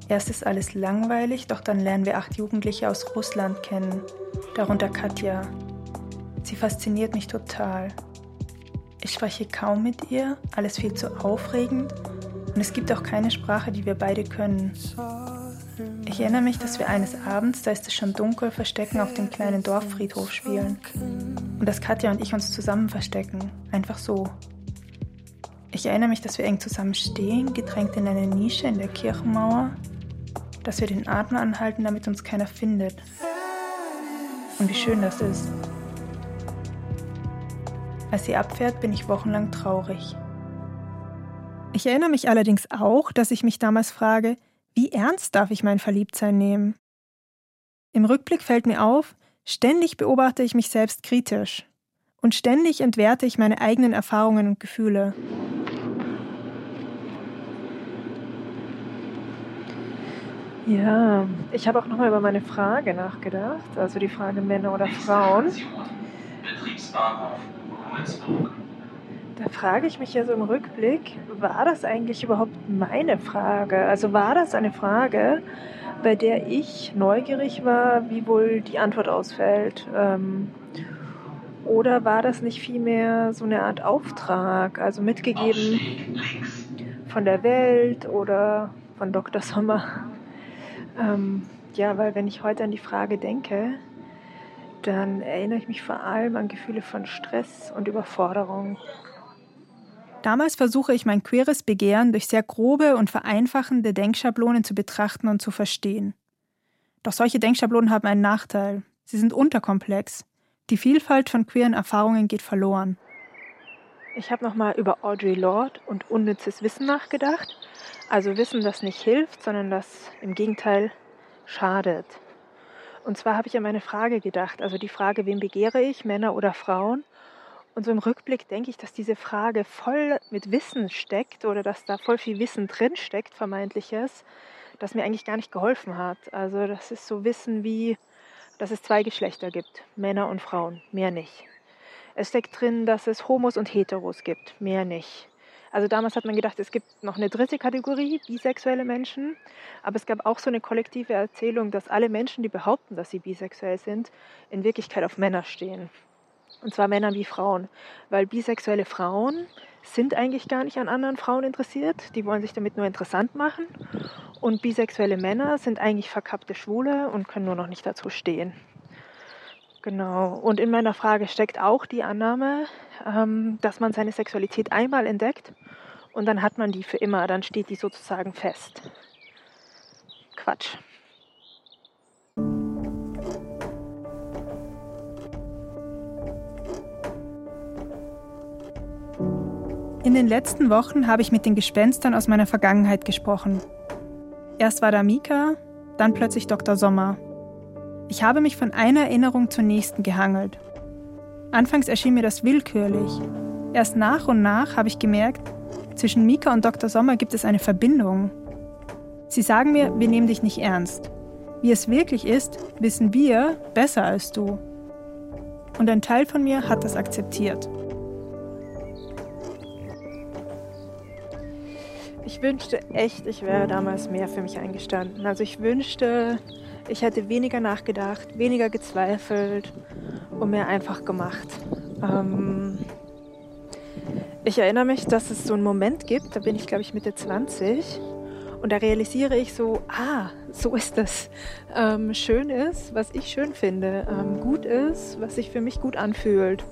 Erst ist alles langweilig, doch dann lernen wir acht Jugendliche aus Russland kennen, darunter Katja. Sie fasziniert mich total. Ich spreche kaum mit ihr, alles viel zu aufregend und es gibt auch keine Sprache, die wir beide können. Ich erinnere mich, dass wir eines Abends, da ist es schon dunkel, Verstecken auf dem kleinen Dorffriedhof spielen. Und dass Katja und ich uns zusammen verstecken. Einfach so. Ich erinnere mich, dass wir eng zusammen stehen, gedrängt in eine Nische in der Kirchenmauer. Dass wir den Atem anhalten, damit uns keiner findet. Und wie schön das ist. Als sie abfährt, bin ich wochenlang traurig. Ich erinnere mich allerdings auch, dass ich mich damals frage, wie ernst darf ich mein Verliebtsein nehmen? Im Rückblick fällt mir auf, ständig beobachte ich mich selbst kritisch und ständig entwerte ich meine eigenen Erfahrungen und Gefühle. Ja, ich habe auch nochmal über meine Frage nachgedacht, also die Frage Männer oder Frauen. Betriebsbahnhof Rummelsburg. Da frage ich mich ja so im Rückblick, war das eigentlich überhaupt meine Frage? Also war das eine Frage, bei der ich neugierig war, wie wohl die Antwort ausfällt? Ähm, oder war das nicht vielmehr so eine Art Auftrag, also mitgegeben von der Welt oder von Dr. Sommer? Ähm, ja, weil wenn ich heute an die Frage denke, dann erinnere ich mich vor allem an Gefühle von Stress und Überforderung. Damals versuche ich mein queeres Begehren durch sehr grobe und vereinfachende Denkschablonen zu betrachten und zu verstehen. Doch solche Denkschablonen haben einen Nachteil. Sie sind unterkomplex. Die Vielfalt von queeren Erfahrungen geht verloren. Ich habe nochmal über Audre Lorde und unnützes Wissen nachgedacht. Also Wissen, das nicht hilft, sondern das im Gegenteil schadet. Und zwar habe ich an meine Frage gedacht, also die Frage, wem begehre ich, Männer oder Frauen? Und so im Rückblick denke ich, dass diese Frage voll mit Wissen steckt oder dass da voll viel Wissen drin steckt, vermeintliches, das mir eigentlich gar nicht geholfen hat. Also das ist so Wissen wie, dass es zwei Geschlechter gibt, Männer und Frauen, mehr nicht. Es steckt drin, dass es Homos und Heteros gibt, mehr nicht. Also damals hat man gedacht, es gibt noch eine dritte Kategorie, bisexuelle Menschen. Aber es gab auch so eine kollektive Erzählung, dass alle Menschen, die behaupten, dass sie bisexuell sind, in Wirklichkeit auf Männer stehen. Und zwar Männer wie Frauen. Weil bisexuelle Frauen sind eigentlich gar nicht an anderen Frauen interessiert. Die wollen sich damit nur interessant machen. Und bisexuelle Männer sind eigentlich verkappte Schwule und können nur noch nicht dazu stehen. Genau. Und in meiner Frage steckt auch die Annahme, ähm, dass man seine Sexualität einmal entdeckt und dann hat man die für immer. Dann steht die sozusagen fest. Quatsch. In den letzten Wochen habe ich mit den Gespenstern aus meiner Vergangenheit gesprochen. Erst war da Mika, dann plötzlich Dr. Sommer. Ich habe mich von einer Erinnerung zur nächsten gehangelt. Anfangs erschien mir das willkürlich. Erst nach und nach habe ich gemerkt, zwischen Mika und Dr. Sommer gibt es eine Verbindung. Sie sagen mir, wir nehmen dich nicht ernst. Wie es wirklich ist, wissen wir besser als du. Und ein Teil von mir hat das akzeptiert. Ich wünschte echt, ich wäre damals mehr für mich eingestanden. Also ich wünschte, ich hätte weniger nachgedacht, weniger gezweifelt und mehr einfach gemacht. Ähm ich erinnere mich, dass es so einen Moment gibt, da bin ich glaube ich Mitte 20 und da realisiere ich so, ah, so ist das. Ähm, schön ist, was ich schön finde. Ähm, gut ist, was sich für mich gut anfühlt.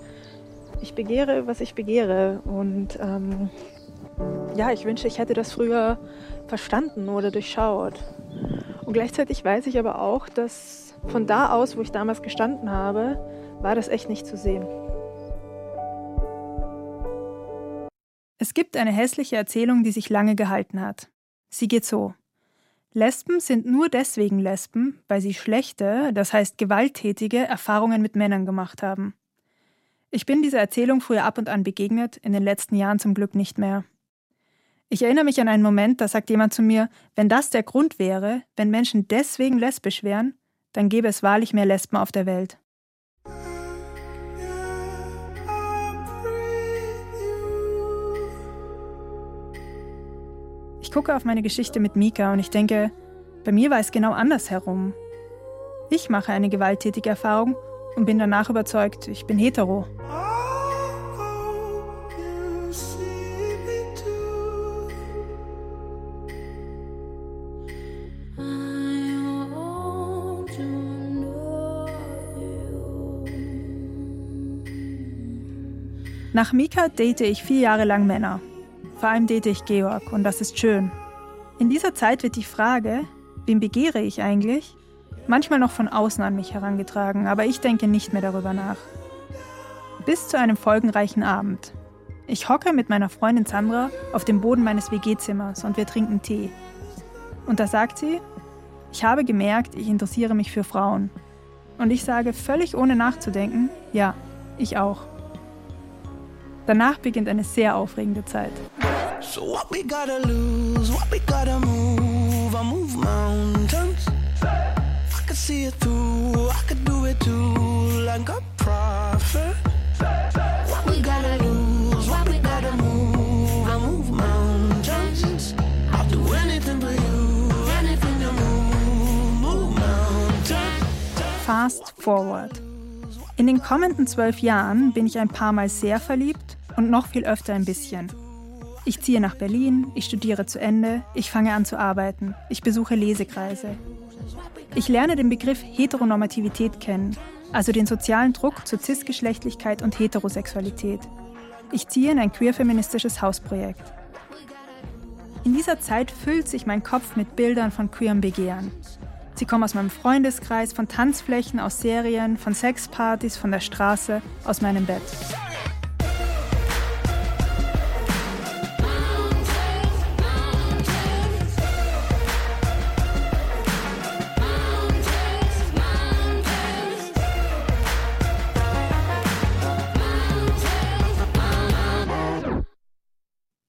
Ich begehre, was ich begehre. Und ähm, ja, ich wünsche, ich hätte das früher verstanden oder durchschaut. Und gleichzeitig weiß ich aber auch, dass von da aus, wo ich damals gestanden habe, war das echt nicht zu sehen. Es gibt eine hässliche Erzählung, die sich lange gehalten hat. Sie geht so. Lesben sind nur deswegen Lesben, weil sie schlechte, das heißt gewalttätige Erfahrungen mit Männern gemacht haben. Ich bin dieser Erzählung früher ab und an begegnet, in den letzten Jahren zum Glück nicht mehr. Ich erinnere mich an einen Moment, da sagt jemand zu mir, wenn das der Grund wäre, wenn Menschen deswegen lesbisch wären, dann gäbe es wahrlich mehr Lesben auf der Welt. Ich gucke auf meine Geschichte mit Mika und ich denke, bei mir war es genau andersherum. Ich mache eine gewalttätige Erfahrung und bin danach überzeugt, ich bin hetero. Nach Mika date ich vier Jahre lang Männer. Vor allem date ich Georg und das ist schön. In dieser Zeit wird die Frage, wen begehre ich eigentlich, manchmal noch von außen an mich herangetragen, aber ich denke nicht mehr darüber nach. Bis zu einem folgenreichen Abend. Ich hocke mit meiner Freundin Sandra auf dem Boden meines WG-Zimmers und wir trinken Tee. Und da sagt sie, ich habe gemerkt, ich interessiere mich für Frauen. Und ich sage völlig ohne nachzudenken, ja, ich auch. Danach beginnt eine sehr aufregende Zeit. So what we gotta lose, what we gotta move, I move mountains. I could see it through, I could do it too, like a prophet. What we gotta lose, what we gotta move, I move mountains. I'll do anything for you, anything to move, move mountains. Fast forward. In den kommenden zwölf Jahren bin ich ein paar Mal sehr verliebt und noch viel öfter ein bisschen. Ich ziehe nach Berlin, ich studiere zu Ende, ich fange an zu arbeiten, ich besuche Lesekreise. Ich lerne den Begriff Heteronormativität kennen, also den sozialen Druck zur Cisgeschlechtlichkeit und Heterosexualität. Ich ziehe in ein queer-feministisches Hausprojekt. In dieser Zeit füllt sich mein Kopf mit Bildern von queerem Begehren. Sie kommen aus meinem Freundeskreis, von Tanzflächen, aus Serien, von Sexpartys, von der Straße, aus meinem Bett.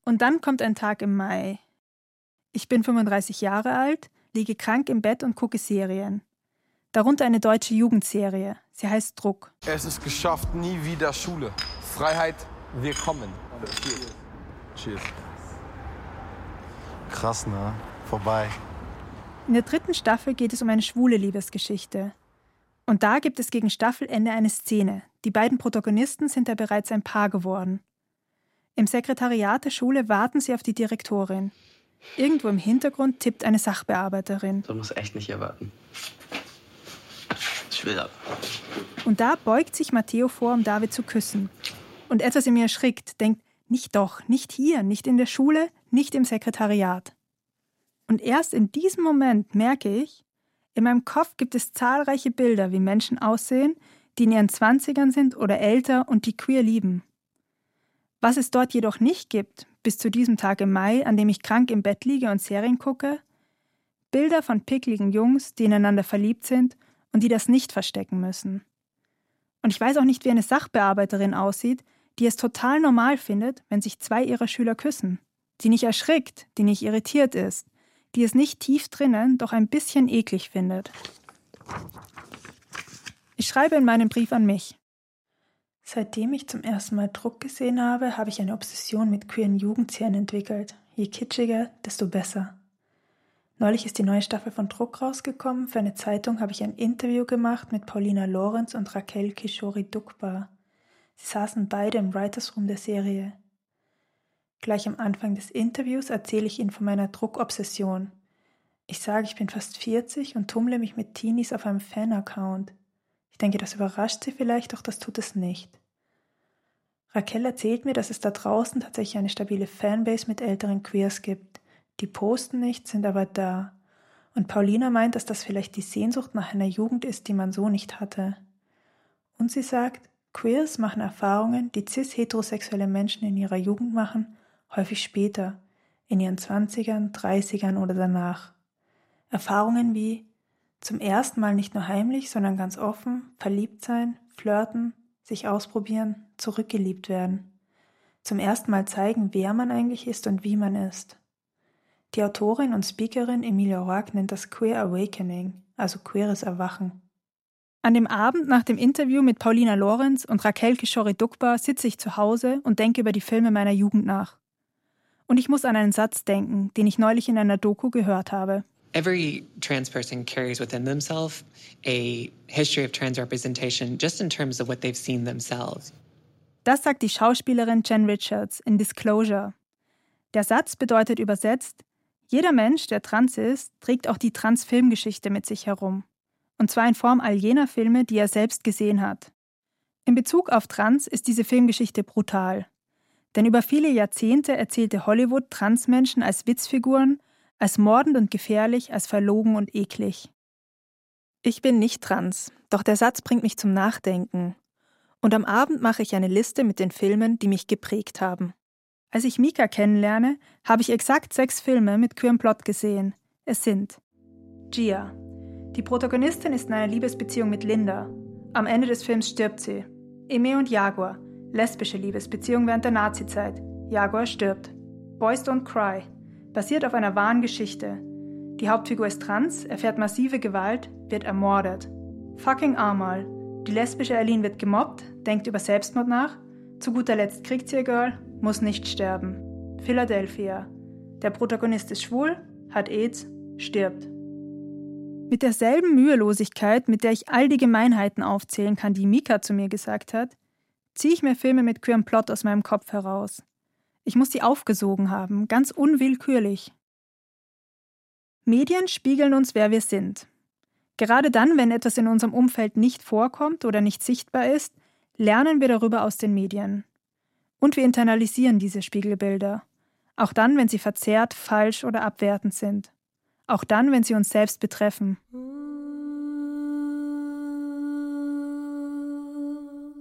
Und dann kommt ein Tag im Mai. Ich bin 35 Jahre alt, liege krank im Bett und gucke Serien. Darunter eine deutsche Jugendserie. Sie heißt Druck. Es ist geschafft, nie wieder Schule. Freiheit, wir kommen. Cheers. Cheers. Krass, ne? Vorbei. In der dritten Staffel geht es um eine schwule Liebesgeschichte. Und da gibt es gegen Staffelende eine Szene. Die beiden Protagonisten sind ja bereits ein Paar geworden. Im Sekretariat der Schule warten sie auf die Direktorin. Irgendwo im Hintergrund tippt eine Sachbearbeiterin. So muss echt nicht erwarten. Ich will ab. Und da beugt sich Matteo vor, um David zu küssen. Und etwas in mir erschrickt, denkt, nicht doch, nicht hier, nicht in der Schule, nicht im Sekretariat. Und erst in diesem Moment merke ich, in meinem Kopf gibt es zahlreiche Bilder, wie Menschen aussehen, die in ihren Zwanzigern sind oder älter und die queer lieben. Was es dort jedoch nicht gibt, bis zu diesem Tag im Mai, an dem ich krank im Bett liege und Serien gucke, Bilder von pickligen Jungs, die ineinander verliebt sind und die das nicht verstecken müssen. Und ich weiß auch nicht, wie eine Sachbearbeiterin aussieht, die es total normal findet, wenn sich zwei ihrer Schüler küssen, die nicht erschrickt, die nicht irritiert ist, die es nicht tief drinnen, doch ein bisschen eklig findet. Ich schreibe in meinem Brief an mich. Seitdem ich zum ersten Mal Druck gesehen habe, habe ich eine Obsession mit queeren Jugendserien entwickelt. Je kitschiger, desto besser. Neulich ist die neue Staffel von Druck rausgekommen. Für eine Zeitung habe ich ein Interview gemacht mit Paulina Lorenz und Raquel Kishori Dukba. Sie saßen beide im Writers Room der Serie. Gleich am Anfang des Interviews erzähle ich ihnen von meiner Druckobsession. Ich sage, ich bin fast 40 und tummle mich mit Teenies auf einem Fan-Account. Ich denke, das überrascht sie vielleicht, doch das tut es nicht. Raquel erzählt mir, dass es da draußen tatsächlich eine stabile Fanbase mit älteren Queers gibt. Die posten nicht, sind aber da. Und Paulina meint, dass das vielleicht die Sehnsucht nach einer Jugend ist, die man so nicht hatte. Und sie sagt, Queers machen Erfahrungen, die cis-heterosexuelle Menschen in ihrer Jugend machen, häufig später, in ihren Zwanzigern, Dreißigern oder danach. Erfahrungen wie zum ersten Mal nicht nur heimlich, sondern ganz offen, verliebt sein, flirten, sich ausprobieren, zurückgeliebt werden. Zum ersten Mal zeigen, wer man eigentlich ist und wie man ist. Die Autorin und Speakerin Emilia Roark nennt das Queer Awakening, also queeres Erwachen. An dem Abend nach dem Interview mit Paulina Lorenz und Raquel Kishori-Dukba sitze ich zu Hause und denke über die Filme meiner Jugend nach. Und ich muss an einen Satz denken, den ich neulich in einer Doku gehört habe. Every trans person carries within themselves a history of trans representation just in terms of what they've seen themselves. Das sagt die Schauspielerin Jen Richards in Disclosure. Der Satz bedeutet übersetzt, jeder Mensch, der trans ist, trägt auch die Trans-Filmgeschichte mit sich herum und zwar in Form all jener Filme, die er selbst gesehen hat. In Bezug auf Trans ist diese Filmgeschichte brutal. Denn über viele Jahrzehnte erzählte Hollywood Transmenschen als Witzfiguren, als mordend und gefährlich, als verlogen und eklig. Ich bin nicht trans, doch der Satz bringt mich zum Nachdenken. Und am Abend mache ich eine Liste mit den Filmen, die mich geprägt haben. Als ich Mika kennenlerne, habe ich exakt sechs Filme mit queerem Plot gesehen. Es sind Gia, die Protagonistin ist in einer Liebesbeziehung mit Linda. Am Ende des Films stirbt sie. Eme und Jaguar. Lesbische Liebesbeziehung während der Nazizeit. Jaguar stirbt. Boys Don't Cry. Basiert auf einer wahren Geschichte. Die Hauptfigur ist trans, erfährt massive Gewalt, wird ermordet. Fucking Amal. Die lesbische Aline wird gemobbt, denkt über Selbstmord nach. Zu guter Letzt kriegt sie ihr Girl, muss nicht sterben. Philadelphia. Der Protagonist ist schwul, hat AIDS, stirbt. Mit derselben Mühelosigkeit, mit der ich all die Gemeinheiten aufzählen kann, die Mika zu mir gesagt hat, ziehe ich mir Filme mit queerem Plot aus meinem Kopf heraus. Ich muss sie aufgesogen haben, ganz unwillkürlich. Medien spiegeln uns, wer wir sind. Gerade dann, wenn etwas in unserem Umfeld nicht vorkommt oder nicht sichtbar ist, lernen wir darüber aus den Medien. Und wir internalisieren diese Spiegelbilder, auch dann, wenn sie verzerrt, falsch oder abwertend sind auch dann, wenn sie uns selbst betreffen.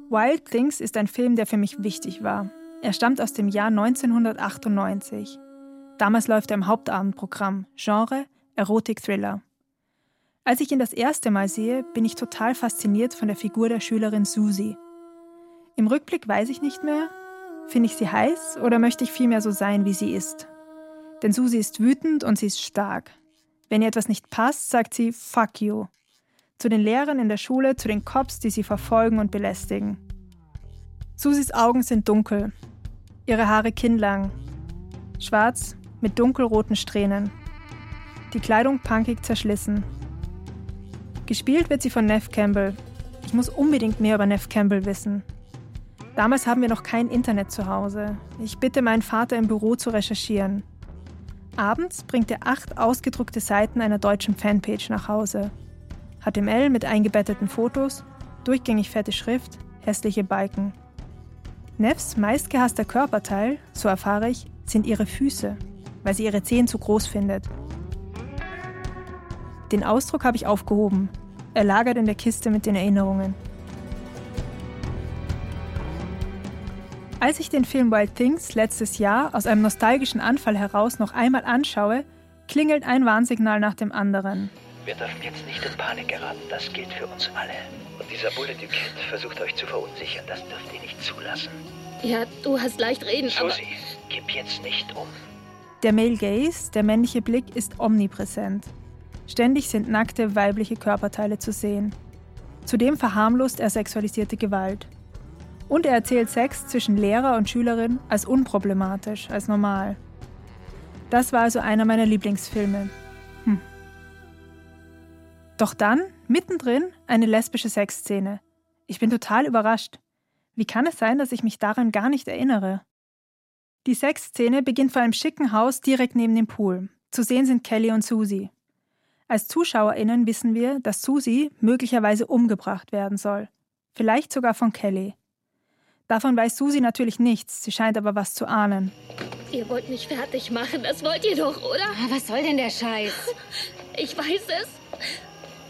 Wild Things ist ein Film, der für mich wichtig war. Er stammt aus dem Jahr 1998. Damals läuft er im Hauptabendprogramm, Genre Erotik-Thriller. Als ich ihn das erste Mal sehe, bin ich total fasziniert von der Figur der Schülerin Susie. Im Rückblick weiß ich nicht mehr, finde ich sie heiß oder möchte ich vielmehr so sein, wie sie ist. Denn Susie ist wütend und sie ist stark. Wenn ihr etwas nicht passt, sagt sie Fuck you. Zu den Lehrern in der Schule, zu den Cops, die sie verfolgen und belästigen. Susis Augen sind dunkel, ihre Haare kinnlang, schwarz mit dunkelroten Strähnen, die Kleidung punkig zerschlissen. Gespielt wird sie von Neff Campbell. Ich muss unbedingt mehr über Neff Campbell wissen. Damals haben wir noch kein Internet zu Hause. Ich bitte meinen Vater im Büro zu recherchieren. Abends bringt er acht ausgedruckte Seiten einer deutschen Fanpage nach Hause. HTML mit eingebetteten Fotos, durchgängig fette Schrift, hässliche Balken. Neffs meistgehasster Körperteil, so erfahre ich, sind ihre Füße, weil sie ihre Zehen zu groß findet. Den Ausdruck habe ich aufgehoben. Er lagert in der Kiste mit den Erinnerungen. Als ich den Film Wild Things letztes Jahr aus einem nostalgischen Anfall heraus noch einmal anschaue, klingelt ein Warnsignal nach dem anderen. Wir dürfen jetzt nicht in Panik geraten. Das gilt für uns alle. Und dieser Bulle du Kid versucht euch zu verunsichern. Das dürft ihr nicht zulassen. Ja, du hast leicht reden, aber... Susi, gib jetzt nicht um. Der Male Gaze, der männliche Blick, ist omnipräsent. Ständig sind nackte weibliche Körperteile zu sehen. Zudem verharmlost er sexualisierte Gewalt. Und er erzählt Sex zwischen Lehrer und Schülerin als unproblematisch, als normal. Das war also einer meiner Lieblingsfilme. Doch dann, mittendrin, eine lesbische Sexszene. Ich bin total überrascht. Wie kann es sein, dass ich mich daran gar nicht erinnere? Die Sexszene beginnt vor einem schicken Haus direkt neben dem Pool. Zu sehen sind Kelly und Susie. Als ZuschauerInnen wissen wir, dass Susie möglicherweise umgebracht werden soll. Vielleicht sogar von Kelly. Davon weiß Susi natürlich nichts, sie scheint aber was zu ahnen. Ihr wollt mich fertig machen, das wollt ihr doch, oder? Was soll denn der Scheiß? Ich weiß es.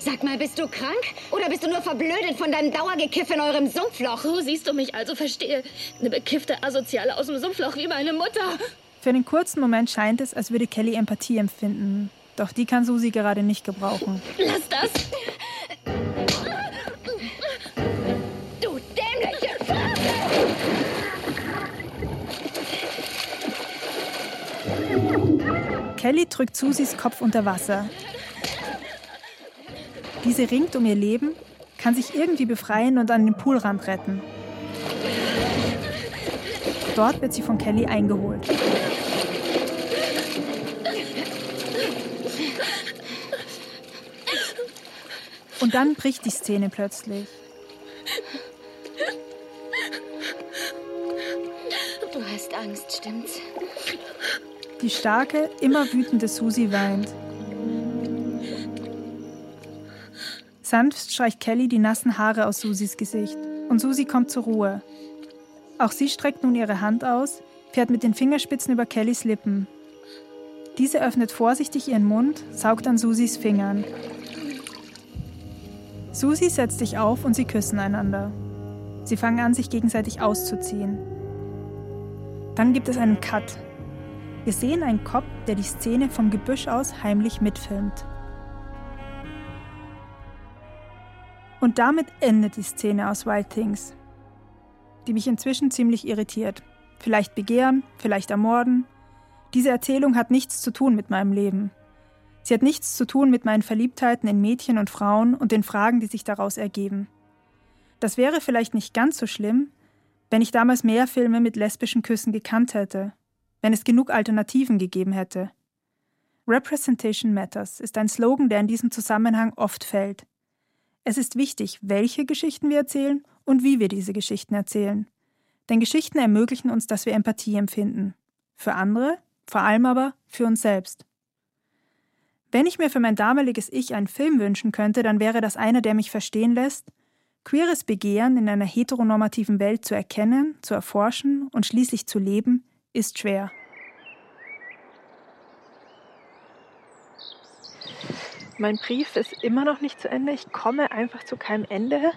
Sag mal, bist du krank? Oder bist du nur verblödet von deinem Dauergekiff in eurem Sumpfloch? So siehst du mich also, verstehe. Eine bekiffte Asoziale aus dem Sumpfloch wie meine Mutter. Für einen kurzen Moment scheint es, als würde Kelly Empathie empfinden. Doch die kann Susi gerade nicht gebrauchen. Lass das! Du dämliche Kelly drückt Susis Kopf unter Wasser. Diese ringt um ihr Leben, kann sich irgendwie befreien und an den Poolrand retten. Dort wird sie von Kelly eingeholt. Und dann bricht die Szene plötzlich. Du hast Angst, stimmt's? Die starke, immer wütende Susi weint. Sanft streicht Kelly die nassen Haare aus Susis Gesicht und Susi kommt zur Ruhe. Auch sie streckt nun ihre Hand aus, fährt mit den Fingerspitzen über Kellys Lippen. Diese öffnet vorsichtig ihren Mund, saugt an Susis Fingern. Susi setzt sich auf und sie küssen einander. Sie fangen an, sich gegenseitig auszuziehen. Dann gibt es einen Cut. Wir sehen einen Kopf, der die Szene vom Gebüsch aus heimlich mitfilmt. Und damit endet die Szene aus Wild Things, die mich inzwischen ziemlich irritiert. Vielleicht begehren, vielleicht ermorden. Diese Erzählung hat nichts zu tun mit meinem Leben. Sie hat nichts zu tun mit meinen Verliebtheiten in Mädchen und Frauen und den Fragen, die sich daraus ergeben. Das wäre vielleicht nicht ganz so schlimm, wenn ich damals mehr Filme mit lesbischen Küssen gekannt hätte, wenn es genug Alternativen gegeben hätte. Representation Matters ist ein Slogan, der in diesem Zusammenhang oft fällt. Es ist wichtig, welche Geschichten wir erzählen und wie wir diese Geschichten erzählen. Denn Geschichten ermöglichen uns, dass wir Empathie empfinden. Für andere, vor allem aber für uns selbst. Wenn ich mir für mein damaliges Ich einen Film wünschen könnte, dann wäre das einer, der mich verstehen lässt, queeres Begehren in einer heteronormativen Welt zu erkennen, zu erforschen und schließlich zu leben, ist schwer. Mein Brief ist immer noch nicht zu Ende. Ich komme einfach zu keinem Ende.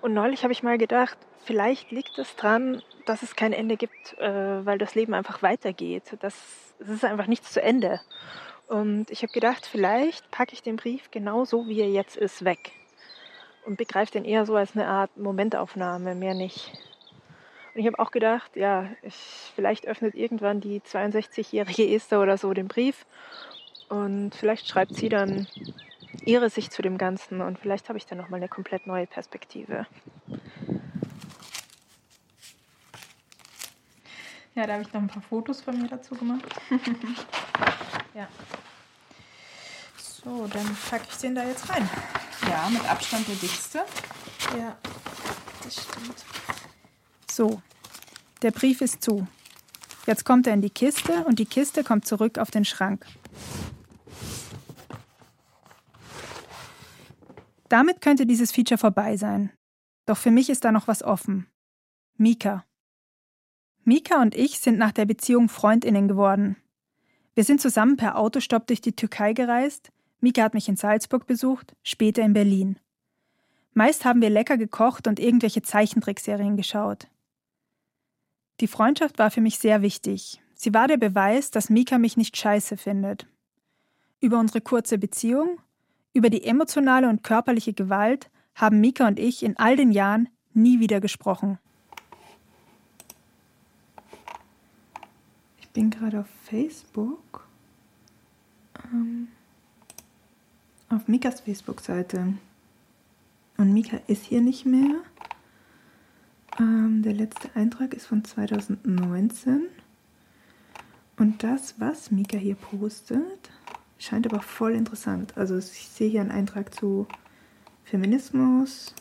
Und neulich habe ich mal gedacht, vielleicht liegt es daran, dass es kein Ende gibt, äh, weil das Leben einfach weitergeht. Das, es ist einfach nichts zu Ende. Und ich habe gedacht, vielleicht packe ich den Brief genau so, wie er jetzt ist, weg. Und begreife den eher so als eine Art Momentaufnahme, mehr nicht. Und ich habe auch gedacht, ja, ich, vielleicht öffnet irgendwann die 62-jährige Esther oder so den Brief und vielleicht schreibt sie dann ihre Sicht zu dem Ganzen und vielleicht habe ich dann nochmal eine komplett neue Perspektive. Ja, da habe ich noch ein paar Fotos von mir dazu gemacht. ja. So, dann packe ich den da jetzt rein. Ja, mit Abstand der dickste. Ja, das stimmt. So, der Brief ist zu. Jetzt kommt er in die Kiste und die Kiste kommt zurück auf den Schrank. Damit könnte dieses Feature vorbei sein. Doch für mich ist da noch was offen. Mika. Mika und ich sind nach der Beziehung Freundinnen geworden. Wir sind zusammen per Autostopp durch die Türkei gereist. Mika hat mich in Salzburg besucht, später in Berlin. Meist haben wir lecker gekocht und irgendwelche Zeichentrickserien geschaut. Die Freundschaft war für mich sehr wichtig. Sie war der Beweis, dass Mika mich nicht scheiße findet. Über unsere kurze Beziehung, über die emotionale und körperliche Gewalt haben Mika und ich in all den Jahren nie wieder gesprochen. Ich bin gerade auf Facebook. Ähm, auf Mikas Facebook-Seite. Und Mika ist hier nicht mehr. Ähm, der letzte Eintrag ist von 2019. Und das, was Mika hier postet, scheint aber voll interessant. Also ich sehe hier einen Eintrag zu Feminismus,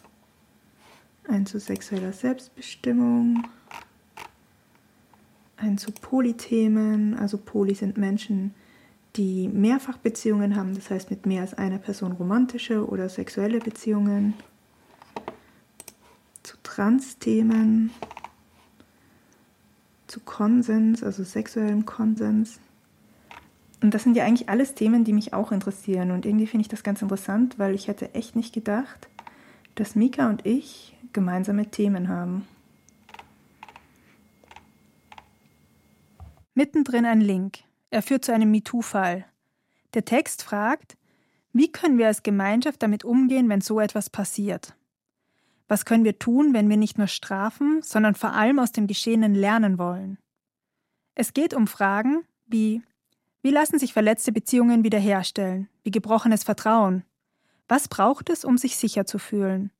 einen zu sexueller Selbstbestimmung, einen zu Polythemen. Also Poly sind Menschen, die Mehrfachbeziehungen haben, das heißt mit mehr als einer Person romantische oder sexuelle Beziehungen, zu Trans-Themen, zu Konsens, also sexuellem Konsens. Und das sind ja eigentlich alles Themen, die mich auch interessieren. Und irgendwie finde ich das ganz interessant, weil ich hätte echt nicht gedacht, dass Mika und ich gemeinsame Themen haben. Mittendrin ein Link. Er führt zu einem MeToo-Fall. Der Text fragt, wie können wir als Gemeinschaft damit umgehen, wenn so etwas passiert? Was können wir tun, wenn wir nicht nur strafen, sondern vor allem aus dem Geschehenen lernen wollen? Es geht um Fragen wie wie lassen sich verletzte Beziehungen wiederherstellen, wie gebrochenes Vertrauen? Was braucht es, um sich sicher zu fühlen?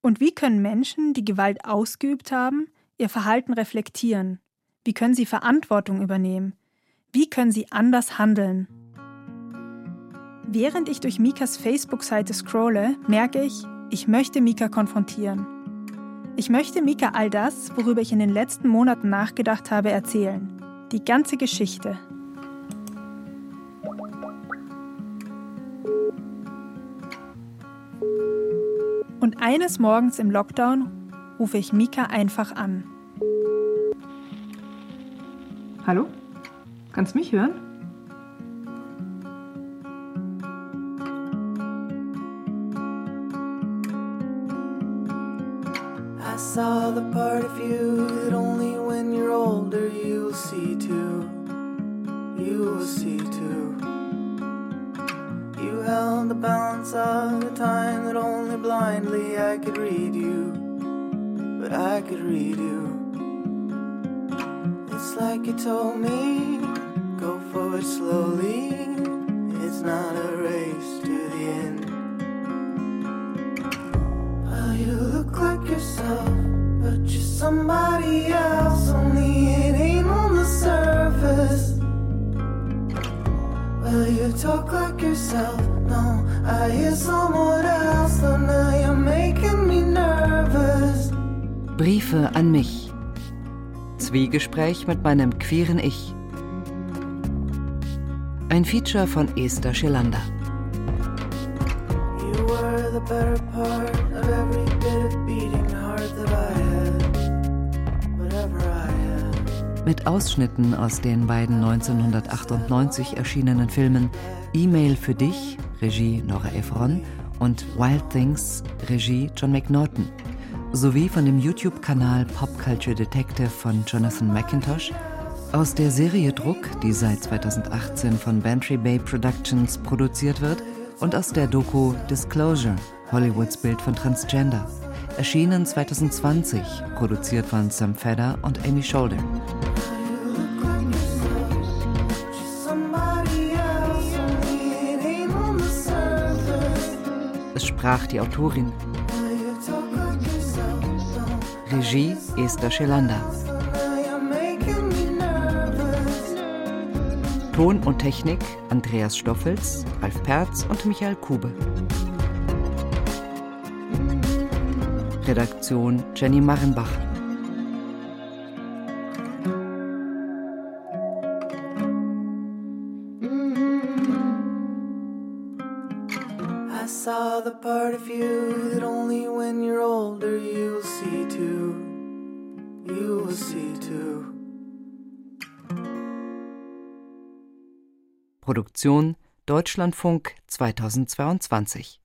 Und wie können Menschen, die Gewalt ausgeübt haben, ihr Verhalten reflektieren? Wie können sie Verantwortung übernehmen? Wie können sie anders handeln? Während ich durch Mikas Facebook-Seite scrolle, merke ich, ich möchte Mika konfrontieren. Ich möchte Mika all das, worüber ich in den letzten Monaten nachgedacht habe, erzählen. Die ganze Geschichte. Und eines Morgens im Lockdown rufe ich Mika einfach an. Hallo? Kannst du mich hören? I saw the part of you that only when you're older you'll see too. You will see too. Held the balance of the time that only blindly I could read you. But I could read you. It's like you told me, go forward slowly. It's not a race to the end. Well, you look like yourself, but you're somebody else. Only it ain't on the surface. Well, you talk like yourself. No, I hear someone else. Though now you're making me nervous. Briefe an mich. Zwiegespräch mit meinem queeren Ich. Ein Feature von Esther Schelander. You were the better part of every bit of beating heart that I had. Whatever I had. Mit Ausschnitten aus den beiden 1998 erschienenen Filmen E-Mail für dich, Regie Nora Ephron, und Wild Things, Regie John McNaughton, sowie von dem YouTube-Kanal Pop Culture Detective von Jonathan McIntosh, aus der Serie Druck, die seit 2018 von Bantry Bay Productions produziert wird, und aus der Doku Disclosure, Hollywoods Bild von Transgender, erschienen 2020, produziert von Sam Fedder und Amy Scholder. Sprach die Autorin. Regie Esther Schelander. Ton und Technik Andreas Stoffels, Ralf Perz und Michael Kube. Redaktion Jenny Marrenbach. Produktion Deutschlandfunk 2022